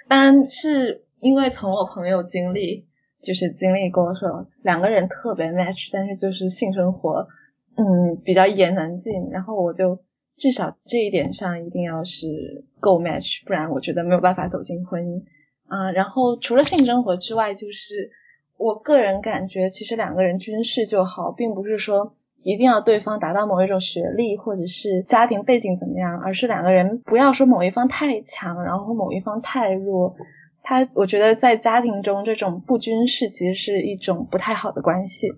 当然是因为从我朋友经历，就是经历过说两个人特别 match，但是就是性生活，嗯，比较一言难尽，然后我就。至少这一点上一定要是够 match，不然我觉得没有办法走进婚姻。啊，然后除了性生活之外，就是我个人感觉，其实两个人均势就好，并不是说一定要对方达到某一种学历或者是家庭背景怎么样，而是两个人不要说某一方太强，然后某一方太弱。他我觉得在家庭中这种不均势其实是一种不太好的关系。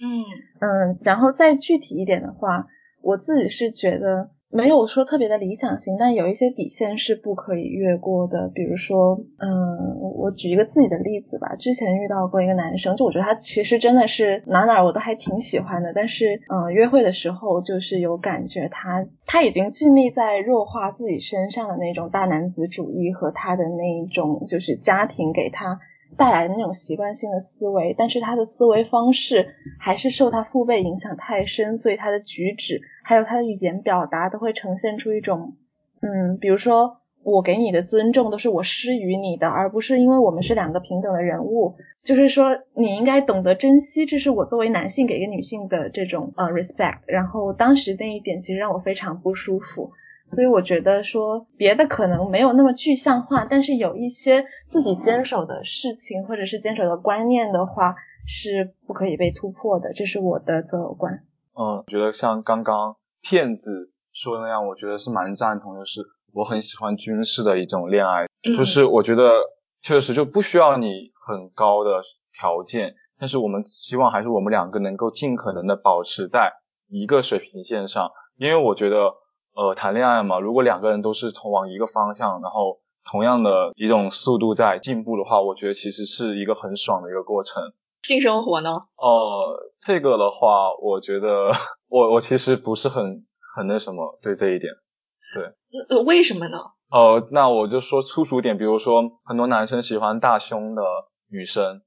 嗯嗯，然后再具体一点的话，我自己是觉得。没有说特别的理想型，但有一些底线是不可以越过的。比如说，嗯，我举一个自己的例子吧。之前遇到过一个男生，就我觉得他其实真的是哪哪我都还挺喜欢的，但是，嗯，约会的时候就是有感觉他他已经尽力在弱化自己身上的那种大男子主义和他的那一种就是家庭给他。带来的那种习惯性的思维，但是他的思维方式还是受他父辈影响太深，所以他的举止还有他的语言表达都会呈现出一种，嗯，比如说我给你的尊重都是我施予你的，而不是因为我们是两个平等的人物，就是说你应该懂得珍惜，这是我作为男性给一个女性的这种呃 respect。然后当时那一点其实让我非常不舒服。所以我觉得说别的可能没有那么具象化，但是有一些自己坚守的事情或者是坚守的观念的话是不可以被突破的，这是我的择偶观。嗯，觉得像刚刚骗子说的那样，我觉得是蛮赞同的。是我很喜欢军事的一种恋爱，就是我觉得确实就不需要你很高的条件，但是我们希望还是我们两个能够尽可能的保持在一个水平线上，因为我觉得。呃，谈恋爱嘛，如果两个人都是同往一个方向，然后同样的一种速度在进步的话，我觉得其实是一个很爽的一个过程。性生活呢？呃，这个的话，我觉得我我其实不是很很那什么对这一点。对。呃，为什么呢？呃，那我就说粗俗点，比如说很多男生喜欢大胸的女生。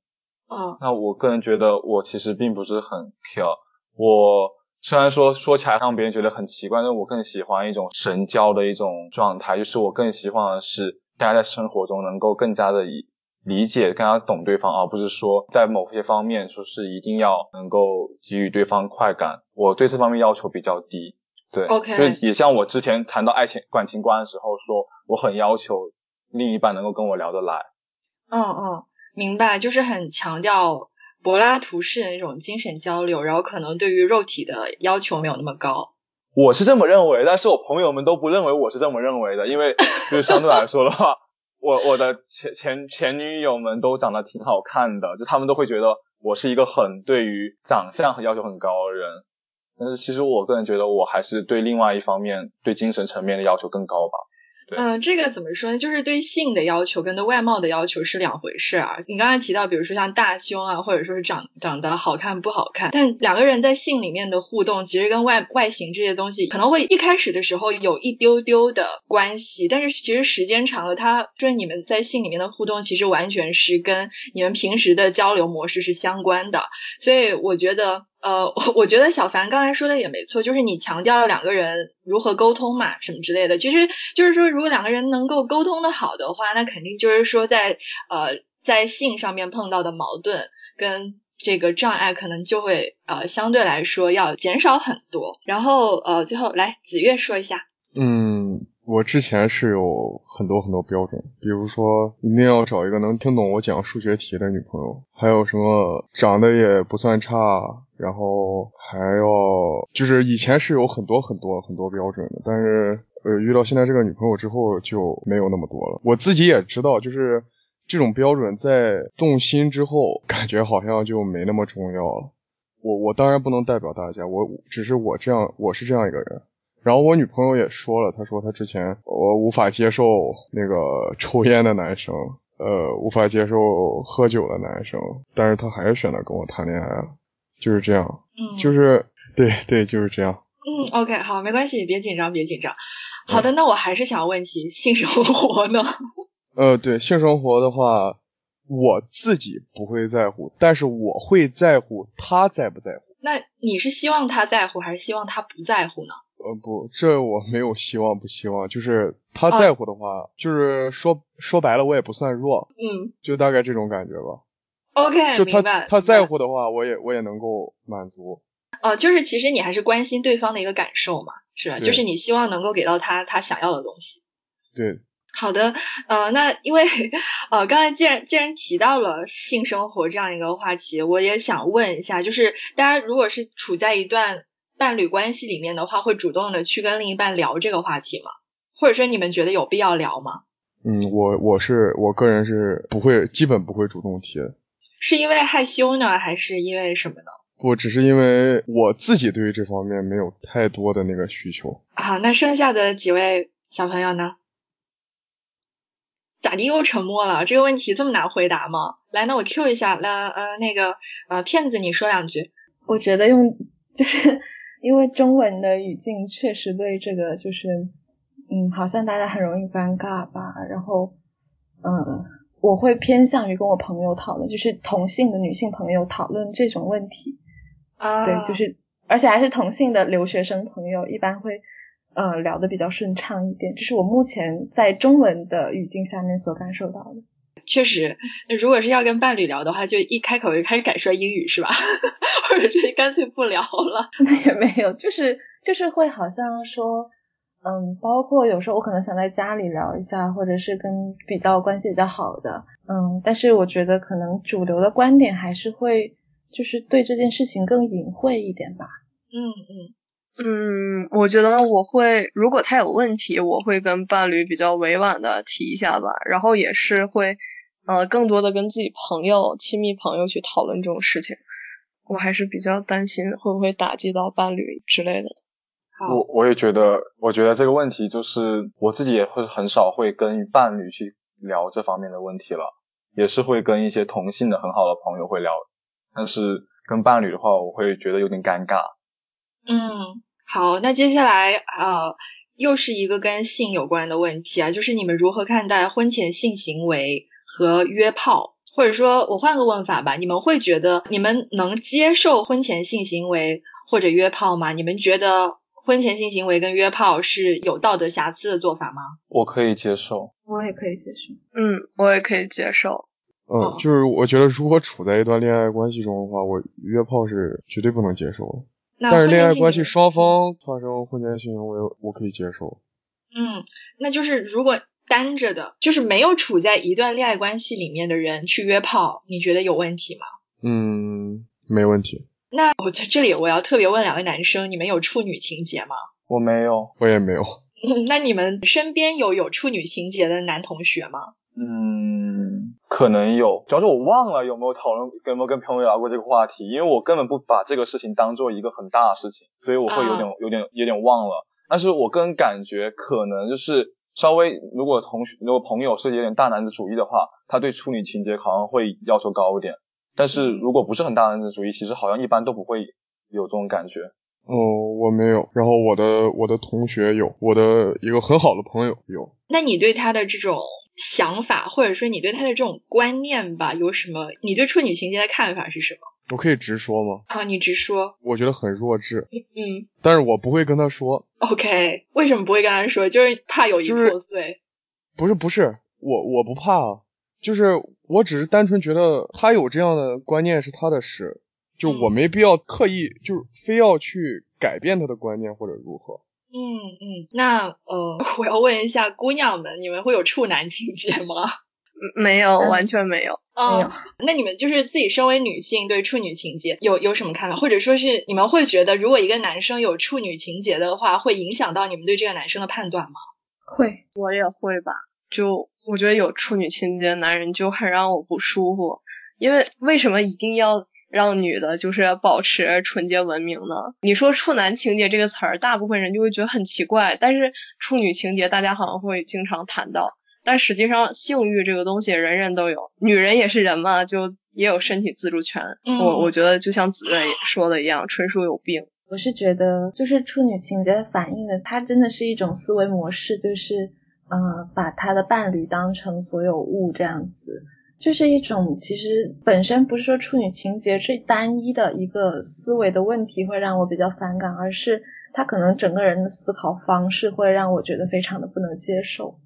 嗯。那我个人觉得我其实并不是很 care，我。虽然说说起来让别人觉得很奇怪，但我更喜欢一种神交的一种状态，就是我更希望的是大家在生活中能够更加的以理解、更加懂对方，而不是说在某些方面说是一定要能够给予对方快感。我对这方面要求比较低。对，OK，就也像我之前谈到爱情感情观的时候说，我很要求另一半能够跟我聊得来。嗯嗯，明白，就是很强调。柏拉图式的那种精神交流，然后可能对于肉体的要求没有那么高。我是这么认为，但是我朋友们都不认为我是这么认为的，因为 就是相对来说的话，我我的前前前女友们都长得挺好看的，就他们都会觉得我是一个很对于长相和要求很高的人。但是其实我个人觉得我还是对另外一方面，对精神层面的要求更高吧。嗯，这个怎么说呢？就是对性的要求跟对外貌的要求是两回事啊。你刚才提到，比如说像大胸啊，或者说是长长得好看不好看，但两个人在性里面的互动，其实跟外外形这些东西可能会一开始的时候有一丢丢的关系，但是其实时间长了，他就是你们在性里面的互动，其实完全是跟你们平时的交流模式是相关的。所以我觉得。呃，我 我觉得小凡刚才说的也没错，就是你强调两个人如何沟通嘛，什么之类的，其实就是说，如果两个人能够沟通的好的话，那肯定就是说在呃在性上面碰到的矛盾跟这个障碍，可能就会呃相对来说要减少很多。然后呃最后来子月说一下，嗯。我之前是有很多很多标准，比如说一定要找一个能听懂我讲数学题的女朋友，还有什么长得也不算差，然后还要就是以前是有很多很多很多标准的，但是呃遇到现在这个女朋友之后就没有那么多了。我自己也知道，就是这种标准在动心之后，感觉好像就没那么重要了。我我当然不能代表大家，我只是我这样，我是这样一个人。然后我女朋友也说了，她说她之前我无法接受那个 抽烟的男生，呃，无法接受喝酒的男生，但是她还是选择跟我谈恋爱了，就是这样，嗯，就是对对就是这样，嗯，OK，好，没关系，别紧张，别紧张。好的，那我还是想问起 性生活呢？呃，对性生活的话，我自己不会在乎，但是我会在乎他在不在乎。那你是希望他在乎，还是希望他不在乎呢？呃不，这我没有希望不希望，就是他在乎的话，就是说说白了，我也不算弱，嗯，就大概这种感觉吧。OK，就他他在乎的话，我也我也能够满足。哦，就是其实你还是关心对方的一个感受嘛，是吧？就是你希望能够给到他他想要的东西。对。好的，呃，那因为呃，刚才既然既然提到了性生活这样一个话题，我也想问一下，就是大家如果是处在一段伴侣关系里面的话，会主动的去跟另一半聊这个话题吗？或者说你们觉得有必要聊吗？嗯，我我是我个人是不会，基本不会主动提。是因为害羞呢，还是因为什么呢？不，只是因为我自己对于这方面没有太多的那个需求。好，那剩下的几位小朋友呢？咋的又沉默了？这个问题这么难回答吗？来，那我 Q 一下，那呃那个呃骗子你说两句。我觉得用就是因为中文的语境确实对这个就是嗯好像大家很容易尴尬吧，然后嗯我会偏向于跟我朋友讨论，就是同性的女性朋友讨论这种问题。啊，对，就是而且还是同性的留学生朋友，一般会。呃，聊的比较顺畅一点，这是我目前在中文的语境下面所感受到的。确实，如果是要跟伴侣聊的话，就一开口就开始改说英语是吧？或者是干脆不聊了？那也没有，就是就是会好像说，嗯，包括有时候我可能想在家里聊一下，或者是跟比较关系比较好的，嗯，但是我觉得可能主流的观点还是会，就是对这件事情更隐晦一点吧。嗯嗯。嗯，我觉得我会，如果他有问题，我会跟伴侣比较委婉的提一下吧，然后也是会，呃，更多的跟自己朋友、亲密朋友去讨论这种事情。我还是比较担心会不会打击到伴侣之类的。我我也觉得，我觉得这个问题就是我自己也会很少会跟伴侣去聊这方面的问题了，也是会跟一些同性的很好的朋友会聊，但是跟伴侣的话，我会觉得有点尴尬。嗯。好，那接下来呃，又是一个跟性有关的问题啊，就是你们如何看待婚前性行为和约炮？或者说我换个问法吧，你们会觉得你们能接受婚前性行为或者约炮吗？你们觉得婚前性行为跟约炮是有道德瑕疵的做法吗？我可以接受，我也可以接受，嗯，我也可以接受。嗯，就是我觉得如果处在一段恋爱关系中的话，我约炮是绝对不能接受的。但是恋爱关系双方发生婚前性行为，我可以接受。嗯，那就是如果单着的，就是没有处在一段恋爱关系里面的人去约炮，你觉得有问题吗？嗯，没问题。那我在这里我要特别问两位男生，你们有处女情节吗？我没有，我也没有。那你们身边有有处女情节的男同学吗？嗯，可能有，主要是我忘了有没有讨论，有没有跟朋友聊过这个话题，因为我根本不把这个事情当做一个很大的事情，所以我会有点、有点、有点忘了。但是我个人感觉，可能就是稍微，如果同学、如果朋友是有点大男子主义的话，他对处女情节好像会要求高一点。但是如果不是很大男子主义，其实好像一般都不会有这种感觉。哦，我没有。然后我的我的同学有，我的一个很好的朋友有。那你对他的这种？想法，或者说你对他的这种观念吧，有什么？你对处女情节的看法是什么？我可以直说吗？啊，你直说。我觉得很弱智。嗯。但是我不会跟他说。OK，为什么不会跟他说？就是怕友谊破碎。不是不是，我我不怕啊，就是我只是单纯觉得他有这样的观念是他的事，就我没必要刻意，就是非要去改变他的观念或者如何。嗯嗯，那呃，我要问一下姑娘们，你们会有处男情节吗？没有，完全没有。嗯，那你们就是自己身为女性对处女情节有有什么看法？或者说是你们会觉得，如果一个男生有处女情节的话，会影响到你们对这个男生的判断吗？会，我也会吧。就我觉得有处女情节的男人就很让我不舒服，因为为什么一定要？让女的就是保持纯洁文明呢？你说处男情节这个词儿，大部分人就会觉得很奇怪。但是处女情节，大家好像会经常谈到。但实际上，性欲这个东西人人都有，女人也是人嘛，就也有身体自主权。我我觉得就像子睿说的一样，纯属有病。我是觉得，就是处女情节反映的，它真的是一种思维模式，就是呃，把他的伴侣当成所有物这样子。就是一种其实本身不是说处女情节最单一的一个思维的问题会让我比较反感，而是他可能整个人的思考方式会让我觉得非常的不能接受。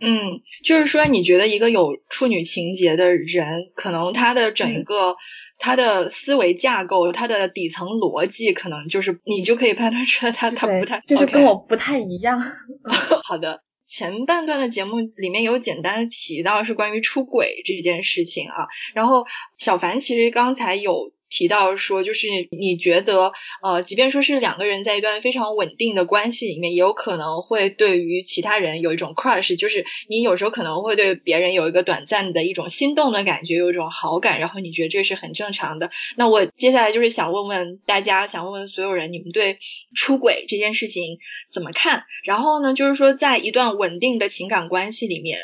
嗯，就是说你觉得一个有处女情节的人，可能他的整个他的思维架构，他的底层逻辑，可能就是你就可以判断出来他他不太就是跟我不太一样。好的。前半段的节目里面有简单提到是关于出轨这件事情啊，然后小凡其实刚才有提到说，就是你觉得，呃，即便说是两个人在一段非常稳定的关系里面，也有可能会对于其他人有一种 crush，就是你有时候可能会对别人有一个短暂的一种心动的感觉，有一种好感，然后你觉得这是很正常的。那我接下来就是想问问大家，想问问所有人，你们对出轨这件事情怎么看？然后呢，就是说在一段稳定的情感关系里面，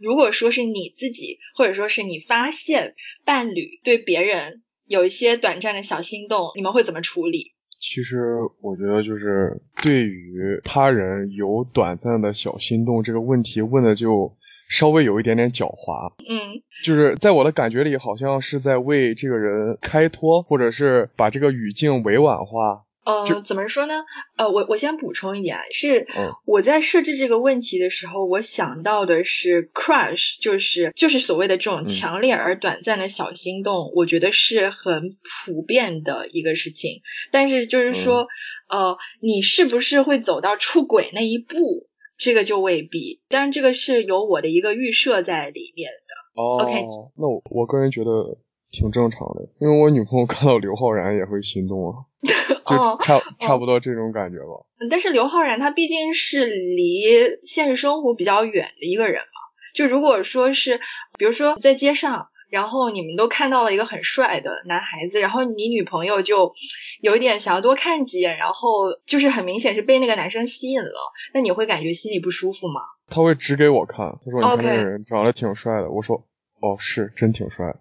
如果说是你自己，或者说是你发现伴侣对别人。有一些短暂的小心动，你们会怎么处理？其实我觉得就是对于他人有短暂的小心动这个问题问的就稍微有一点点狡猾。嗯，就是在我的感觉里，好像是在为这个人开脱，或者是把这个语境委婉化。呃，怎么说呢？呃，我我先补充一点，是我在设置这个问题的时候，我想到的是 crush，就是就是所谓的这种强烈而短暂的小心动，我觉得是很普遍的一个事情。但是就是说，呃，你是不是会走到出轨那一步，这个就未必。但是，这个是有我的一个预设在里面的。哦，OK，那我我个人觉得。挺正常的，因为我女朋友看到刘昊然也会心动啊，就差差不多这种感觉吧。但是刘昊然他毕竟是离现实生活比较远的一个人嘛，就如果说是，比如说在街上，然后你们都看到了一个很帅的男孩子，然后你女朋友就有一点想要多看几眼，然后就是很明显是被那个男生吸引了，那你会感觉心里不舒服吗？他会指给我看，他说你看那个人长得挺帅的，我说哦是真挺帅。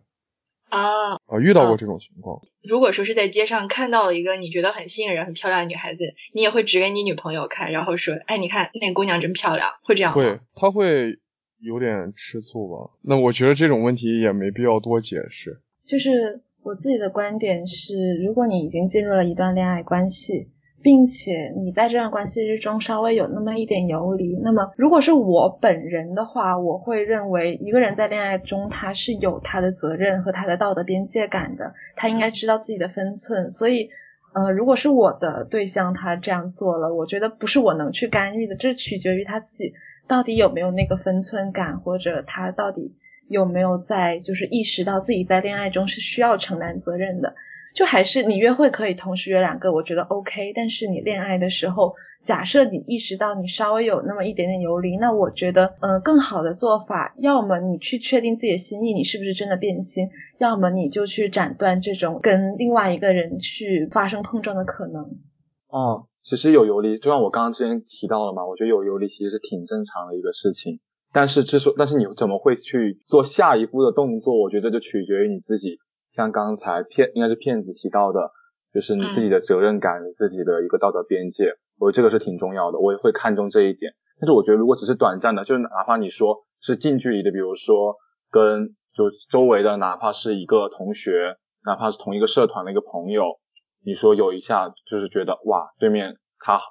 啊啊，遇到过这种情况。如果说是在街上看到了一个你觉得很吸引人、很漂亮的女孩子，你也会指给你女朋友看，然后说：“哎，你看那姑娘真漂亮。”会这样吗？会，他会有点吃醋吧？那我觉得这种问题也没必要多解释。就是我自己的观点是，如果你已经进入了一段恋爱关系。并且你在这段关系之中稍微有那么一点游离，那么如果是我本人的话，我会认为一个人在恋爱中他是有他的责任和他的道德边界感的，他应该知道自己的分寸。所以，呃，如果是我的对象他这样做了，我觉得不是我能去干预的，这取决于他自己到底有没有那个分寸感，或者他到底有没有在就是意识到自己在恋爱中是需要承担责任的。就还是你约会可以同时约两个，我觉得 OK。但是你恋爱的时候，假设你意识到你稍微有那么一点点游离，那我觉得，呃，更好的做法，要么你去确定自己的心意，你是不是真的变心；要么你就去斩断这种跟另外一个人去发生碰撞的可能。哦，其实有游离，就像我刚刚之前提到了嘛，我觉得有游离其实是挺正常的一个事情。但是之所，但是你怎么会去做下一步的动作，我觉得就取决于你自己。像刚才骗应该是骗子提到的，就是你自己的责任感，你自己的一个道德边界，我觉得这个是挺重要的，我也会看重这一点。但是我觉得如果只是短暂的，就是哪怕你说是近距离的，比如说跟就周围的哪怕是一个同学，哪怕是同一个社团的一个朋友，你说有一下就是觉得哇对面他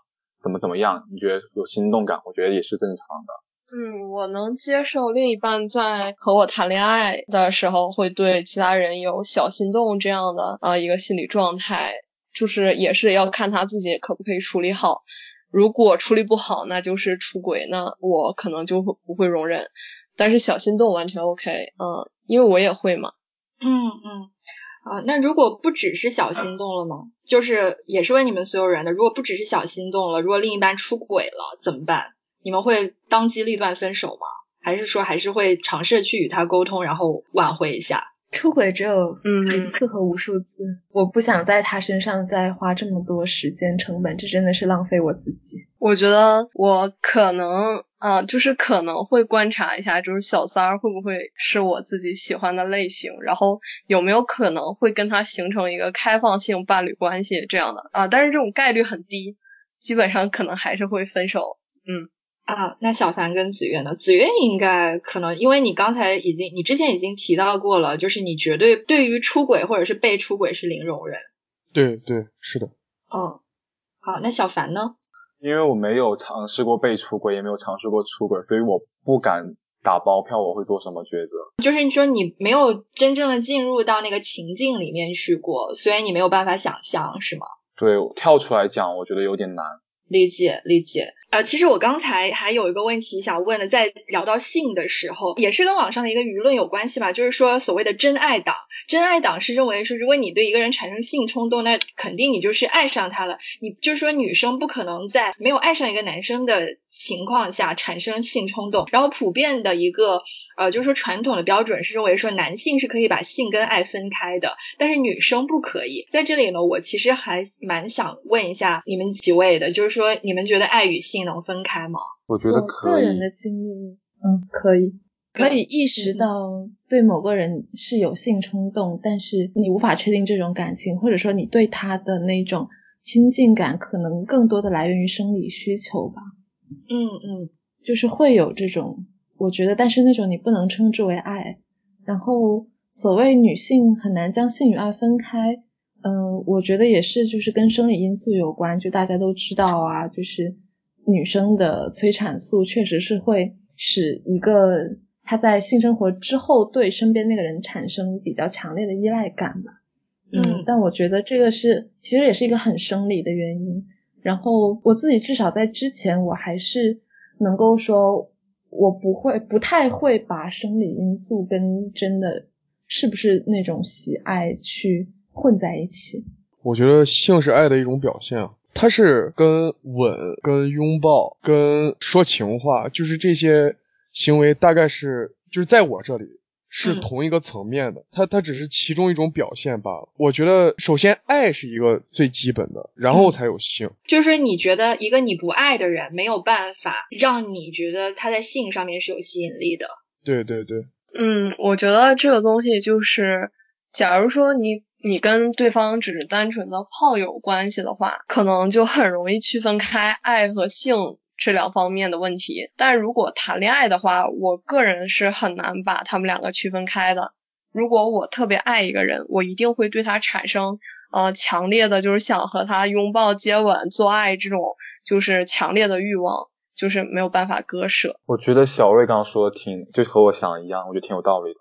怎么怎么样，你觉得有心动感，我觉得也是正常的。嗯，我能接受另一半在和我谈恋爱的时候会对其他人有小心动这样的啊一个心理状态，就是也是要看他自己可不可以处理好。如果处理不好，那就是出轨，那我可能就会不会容忍。但是小心动完全 OK，嗯，因为我也会嘛。嗯嗯，啊，那如果不只是小心动了吗？就是也是问你们所有人的，如果不只是小心动了，如果另一半出轨了怎么办？你们会当机立断分手吗？还是说还是会尝试去与他沟通，然后挽回一下？出轨只有一次和无数次，我不想在他身上再花这么多时间成本，这真的是浪费我自己。我觉得我可能啊，就是可能会观察一下，就是小三儿会不会是我自己喜欢的类型，然后有没有可能会跟他形成一个开放性伴侣关系这样的啊？但是这种概率很低，基本上可能还是会分手。嗯。啊，那小凡跟子月呢？子月应该可能，因为你刚才已经，你之前已经提到过了，就是你绝对对于出轨或者是被出轨是零容忍。对对，是的。嗯，好，那小凡呢？因为我没有尝试过被出轨，也没有尝试过出轨，所以我不敢打包票我会做什么抉择。就是你说你没有真正的进入到那个情境里面去过，所以你没有办法想象，是吗？对，跳出来讲，我觉得有点难。理解理解。呃，其实我刚才还有一个问题想问的，在聊到性的时候，也是跟网上的一个舆论有关系吧？就是说，所谓的真爱党，真爱党是认为说，如果你对一个人产生性冲动，那肯定你就是爱上他了。你就是说，女生不可能在没有爱上一个男生的情况下产生性冲动。然后，普遍的一个呃，就是说传统的标准是认为说，男性是可以把性跟爱分开的，但是女生不可以。在这里呢，我其实还蛮想问一下你们几位的，就是说，你们觉得爱与性？能分开吗？我觉得可以。个人的经历，嗯，可以，可以意识到对某个人是有性冲动，但是你无法确定这种感情，或者说你对他的那种亲近感，可能更多的来源于生理需求吧。嗯嗯，就是会有这种，我觉得，但是那种你不能称之为爱。然后，所谓女性很难将性与爱分开，嗯，我觉得也是，就是跟生理因素有关。就大家都知道啊，就是。女生的催产素确实是会使一个她在性生活之后对身边那个人产生比较强烈的依赖感吧。嗯，但我觉得这个是其实也是一个很生理的原因。然后我自己至少在之前我还是能够说，我不会不太会把生理因素跟真的是不是那种喜爱去混在一起。我觉得性是爱的一种表现。它是跟吻、跟拥抱、跟说情话，就是这些行为，大概是就是在我这里是同一个层面的。它它只是其中一种表现罢了。我觉得首先爱是一个最基本的，然后才有性。就是你觉得一个你不爱的人没有办法让你觉得他在性上面是有吸引力的。对对对。嗯，我觉得这个东西就是，假如说你。你跟对方只是单纯的炮友关系的话，可能就很容易区分开爱和性这两方面的问题。但如果谈恋爱的话，我个人是很难把他们两个区分开的。如果我特别爱一个人，我一定会对他产生呃强烈的，就是想和他拥抱、接吻、做爱这种就是强烈的欲望，就是没有办法割舍。我觉得小瑞刚刚说的挺，就和我想的一样，我觉得挺有道理的，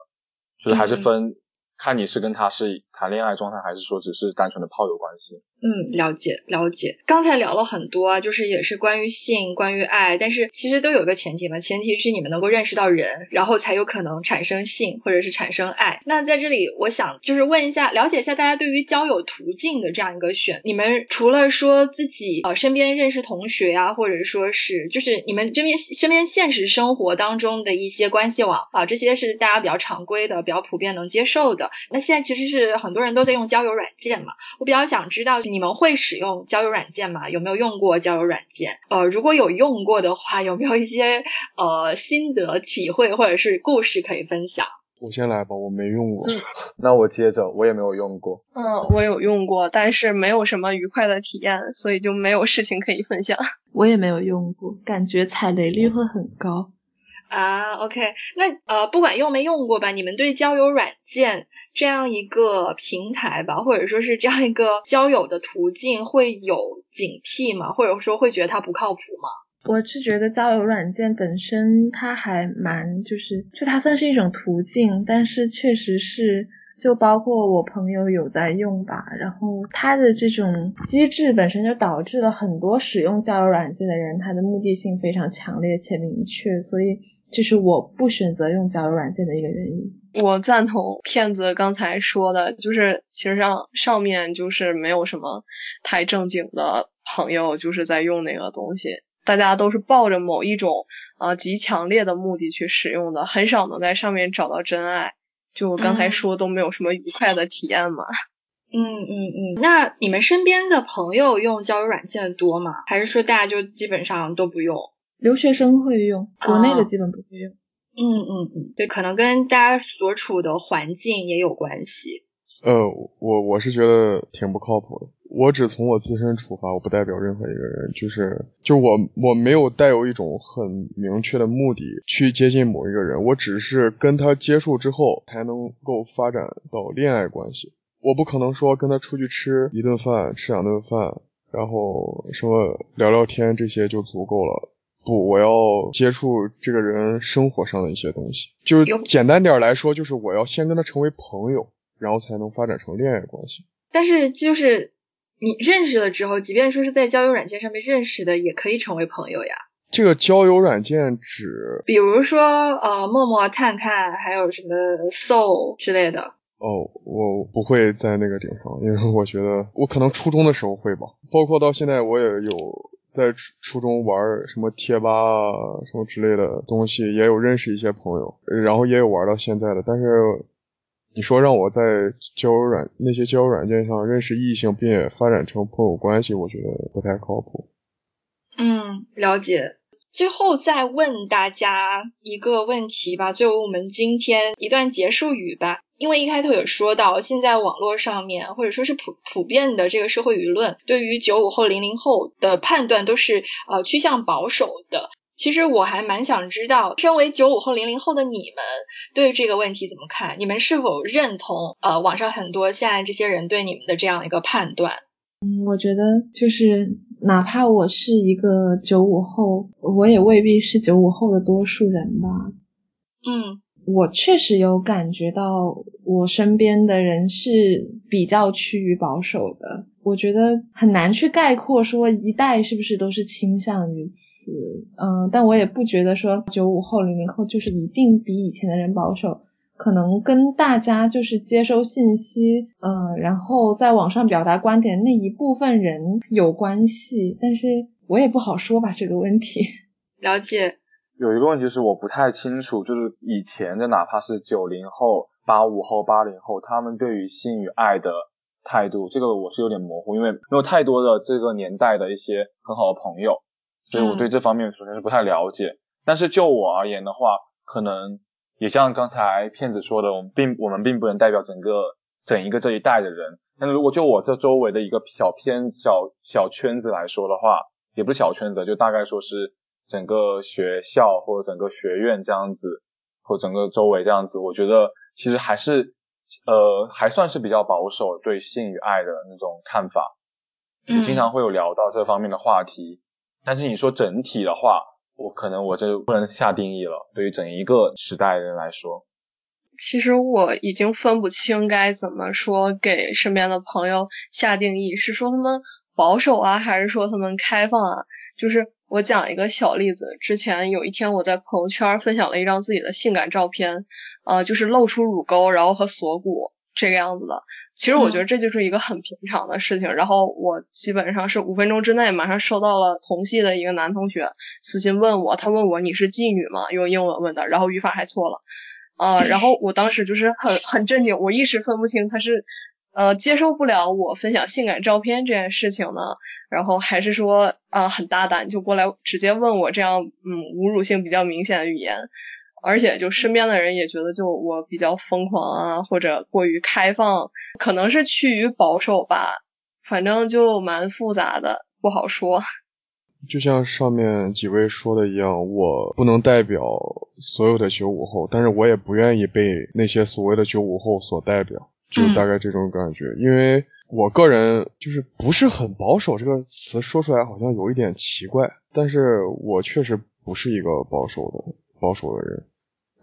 就是还是分。看你是跟他是谈恋爱状态，还是说只是单纯的炮友关系？嗯，了解了解。刚才聊了很多啊，就是也是关于性、关于爱，但是其实都有一个前提嘛，前提是你们能够认识到人，然后才有可能产生性或者是产生爱。那在这里，我想就是问一下，了解一下大家对于交友途径的这样一个选，你们除了说自己呃身边认识同学啊，或者说是就是你们这边身边现实生活当中的一些关系网啊，这些是大家比较常规的、比较普遍能接受的。那现在其实是很多人都在用交友软件嘛，我比较想知道你们会使用交友软件吗？有没有用过交友软件？呃，如果有用过的话，有没有一些呃心得体会或者是故事可以分享？我先来吧，我没用过。嗯，那我接着，我也没有用过。嗯，我有用过，但是没有什么愉快的体验，所以就没有事情可以分享。我也没有用过，感觉踩雷率会很高。啊，OK，那呃，不管用没用过吧，你们对交友软件这样一个平台吧，或者说是这样一个交友的途径，会有警惕吗？或者说会觉得它不靠谱吗？我是觉得交友软件本身它还蛮，就是就它算是一种途径，但是确实是，就包括我朋友有在用吧，然后它的这种机制本身就导致了很多使用交友软件的人，他的目的性非常强烈且明确，所以。这是我不选择用交友软件的一个原因。我赞同骗子刚才说的，就是其实上上面就是没有什么太正经的朋友就是在用那个东西，大家都是抱着某一种呃极强烈的目的去使用的，很少能在上面找到真爱。就我刚才说都没有什么愉快的体验嘛。嗯嗯嗯。那你们身边的朋友用交友软件多吗？还是说大家就基本上都不用？留学生会用，国内的基本不会用。嗯嗯嗯，对，可能跟大家所处的环境也有关系。呃，我我是觉得挺不靠谱的。我只从我自身出发，我不代表任何一个人。就是，就我我没有带有一种很明确的目的去接近某一个人，我只是跟他接触之后才能够发展到恋爱关系。我不可能说跟他出去吃一顿饭，吃两顿饭，然后什么聊聊天这些就足够了。不，我要接触这个人生活上的一些东西，就是简单点来说，就是我要先跟他成为朋友，然后才能发展成恋爱关系。但是就是你认识了之后，即便说是在交友软件上面认识的，也可以成为朋友呀。这个交友软件指，比如说呃，陌陌、探探，还有什么 Soul 之类的。哦，我不会在那个顶上，因为我觉得我可能初中的时候会吧，包括到现在我也有在初初中玩什么贴吧啊什么之类的东西，也有认识一些朋友，然后也有玩到现在的。但是你说让我在交友软那些交友软件上认识异性，并且发展成朋友关系，我觉得不太靠谱。嗯，了解。最后再问大家一个问题吧，作为我们今天一段结束语吧。因为一开头有说到，现在网络上面或者说是普普遍的这个社会舆论，对于九五后、零零后的判断都是呃趋向保守的。其实我还蛮想知道，身为九五后、零零后的你们，对这个问题怎么看？你们是否认同呃网上很多现在这些人对你们的这样一个判断？嗯，我觉得就是哪怕我是一个九五后，我也未必是九五后的多数人吧。嗯，我确实有感觉到我身边的人是比较趋于保守的。我觉得很难去概括说一代是不是都是倾向于此。嗯，但我也不觉得说九五后、零零后就是一定比以前的人保守。可能跟大家就是接收信息，呃，然后在网上表达观点那一部分人有关系，但是我也不好说吧这个问题。了解。有一个问题是我不太清楚，就是以前的哪怕是九零后、八五后、八零后，他们对于性与爱的态度，这个我是有点模糊，因为没有太多的这个年代的一些很好的朋友，所以我对这方面首先是不太了解。但是就我而言的话，可能。也像刚才骗子说的，我们并我们并不能代表整个整一个这一代的人。但是如果就我这周围的一个小偏小小圈子来说的话，也不是小圈子，就大概说是整个学校或者整个学院这样子，或整个周围这样子，我觉得其实还是呃还算是比较保守对性与爱的那种看法，也经常会有聊到这方面的话题。但是你说整体的话。我可能我就不能下定义了。对于整一个时代的人来说，其实我已经分不清该怎么说给身边的朋友下定义，是说他们保守啊，还是说他们开放啊？就是我讲一个小例子，之前有一天我在朋友圈分享了一张自己的性感照片，呃，就是露出乳沟，然后和锁骨这个样子的。其实我觉得这就是一个很平常的事情，然后我基本上是五分钟之内马上收到了同系的一个男同学私信问我，他问我你是妓女吗？用英文问的，然后语法还错了，啊，然后我当时就是很很震惊，我一时分不清他是呃接受不了我分享性感照片这件事情呢，然后还是说啊很大胆就过来直接问我这样嗯侮辱性比较明显的语言。而且就身边的人也觉得就我比较疯狂啊，或者过于开放，可能是趋于保守吧，反正就蛮复杂的，不好说。就像上面几位说的一样，我不能代表所有的九五后，但是我也不愿意被那些所谓的九五后所代表，就大概这种感觉。因为我个人就是不是很保守这个词说出来好像有一点奇怪，但是我确实不是一个保守的保守的人。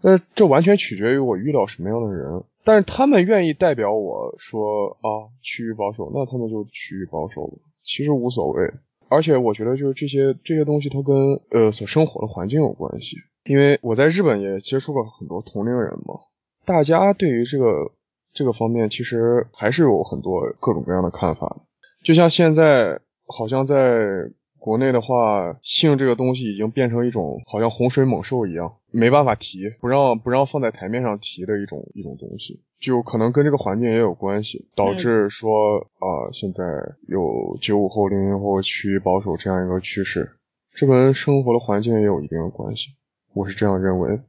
但是这完全取决于我遇到什么样的人。但是他们愿意代表我说啊趋于保守，那他们就趋于保守了，其实无所谓。而且我觉得就是这些这些东西，它跟呃所生活的环境有关系。因为我在日本也接触过很多同龄人嘛，大家对于这个这个方面其实还是有很多各种各样的看法。就像现在好像在。国内的话，性这个东西已经变成一种好像洪水猛兽一样，没办法提，不让不让放在台面上提的一种一种东西，就可能跟这个环境也有关系，导致说啊，现在有九五后、零零后趋于保守这样一个趋势，这跟生活的环境也有一定的关系，我是这样认为。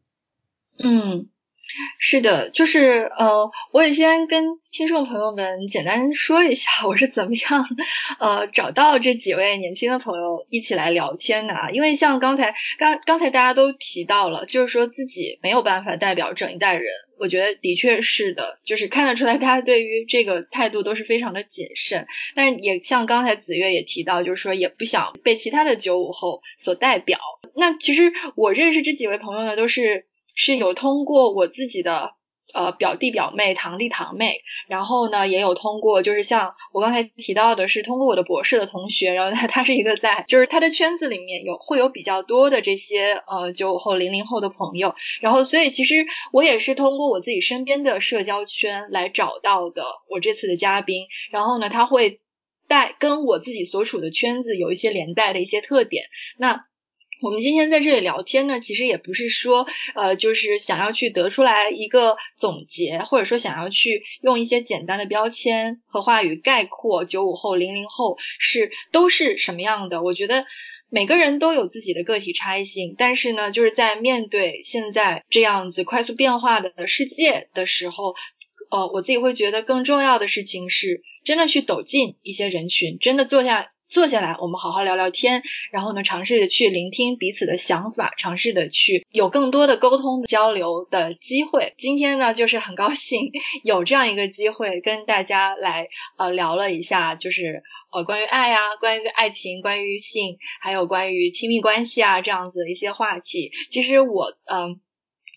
嗯。是的，就是呃，我也先跟听众朋友们简单说一下，我是怎么样呃找到这几位年轻的朋友一起来聊天的啊。因为像刚才刚刚才大家都提到了，就是说自己没有办法代表整一代人，我觉得的确是的，就是看得出来大家对于这个态度都是非常的谨慎。但是也像刚才子月也提到，就是说也不想被其他的九五后所代表。那其实我认识这几位朋友呢，都是。是有通过我自己的呃表弟表妹、堂弟堂妹，然后呢也有通过就是像我刚才提到的是通过我的博士的同学，然后他他是一个在就是他的圈子里面有会有比较多的这些呃九五后、零零后的朋友，然后所以其实我也是通过我自己身边的社交圈来找到的我这次的嘉宾，然后呢他会带跟我自己所处的圈子有一些连带的一些特点，那。我们今天在这里聊天呢，其实也不是说，呃，就是想要去得出来一个总结，或者说想要去用一些简单的标签和话语概括九五后、零零后是都是什么样的。我觉得每个人都有自己的个体差异性，但是呢，就是在面对现在这样子快速变化的世界的时候，呃，我自己会觉得更重要的事情是，真的去走进一些人群，真的坐下。坐下来，我们好好聊聊天，然后呢，尝试着去聆听彼此的想法，尝试的去有更多的沟通交流的机会。今天呢，就是很高兴有这样一个机会跟大家来呃聊了一下，就是呃关于爱啊，关于爱情，关于性，还有关于亲密关系啊这样子的一些话题。其实我嗯。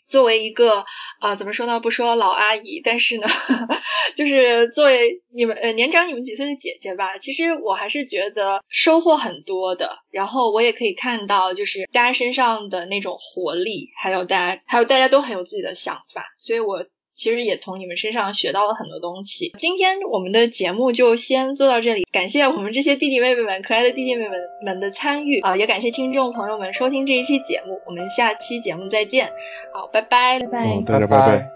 作为一个啊，怎么说呢？不说老阿姨，但是呢，就是作为你们呃年长你们几岁的姐姐吧，其实我还是觉得收获很多的。然后我也可以看到，就是大家身上的那种活力，还有大家还有大家都很有自己的想法，所以我。其实也从你们身上学到了很多东西。今天我们的节目就先做到这里，感谢我们这些弟弟妹妹们、可爱的弟弟妹妹们的参与啊，也感谢听众朋友们收听这一期节目。我们下期节目再见，好，拜拜，拜拜，大家拜拜。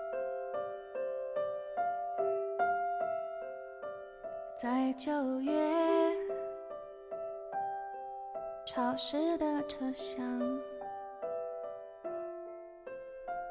在九月潮湿的车厢。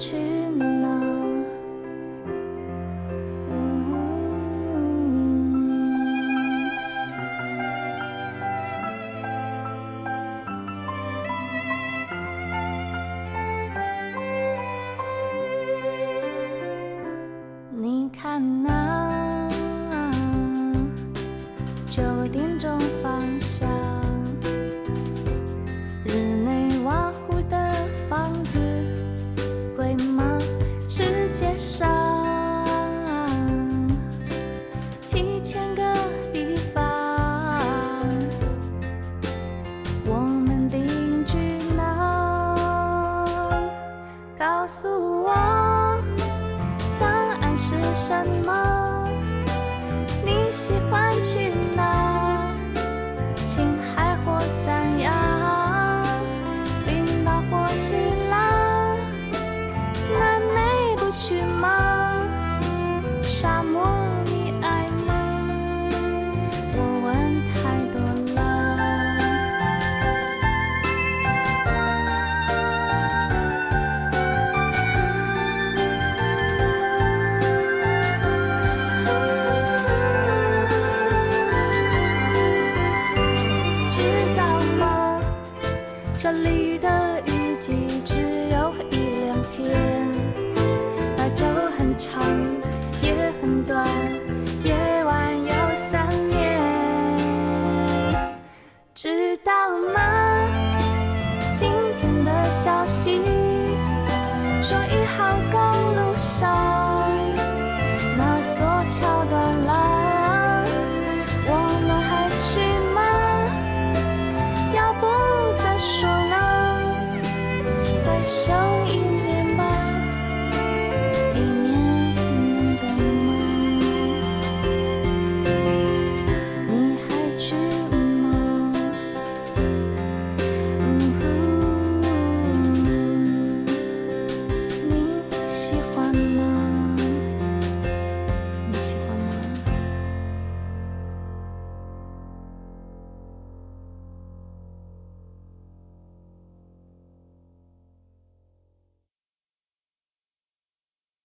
寂寞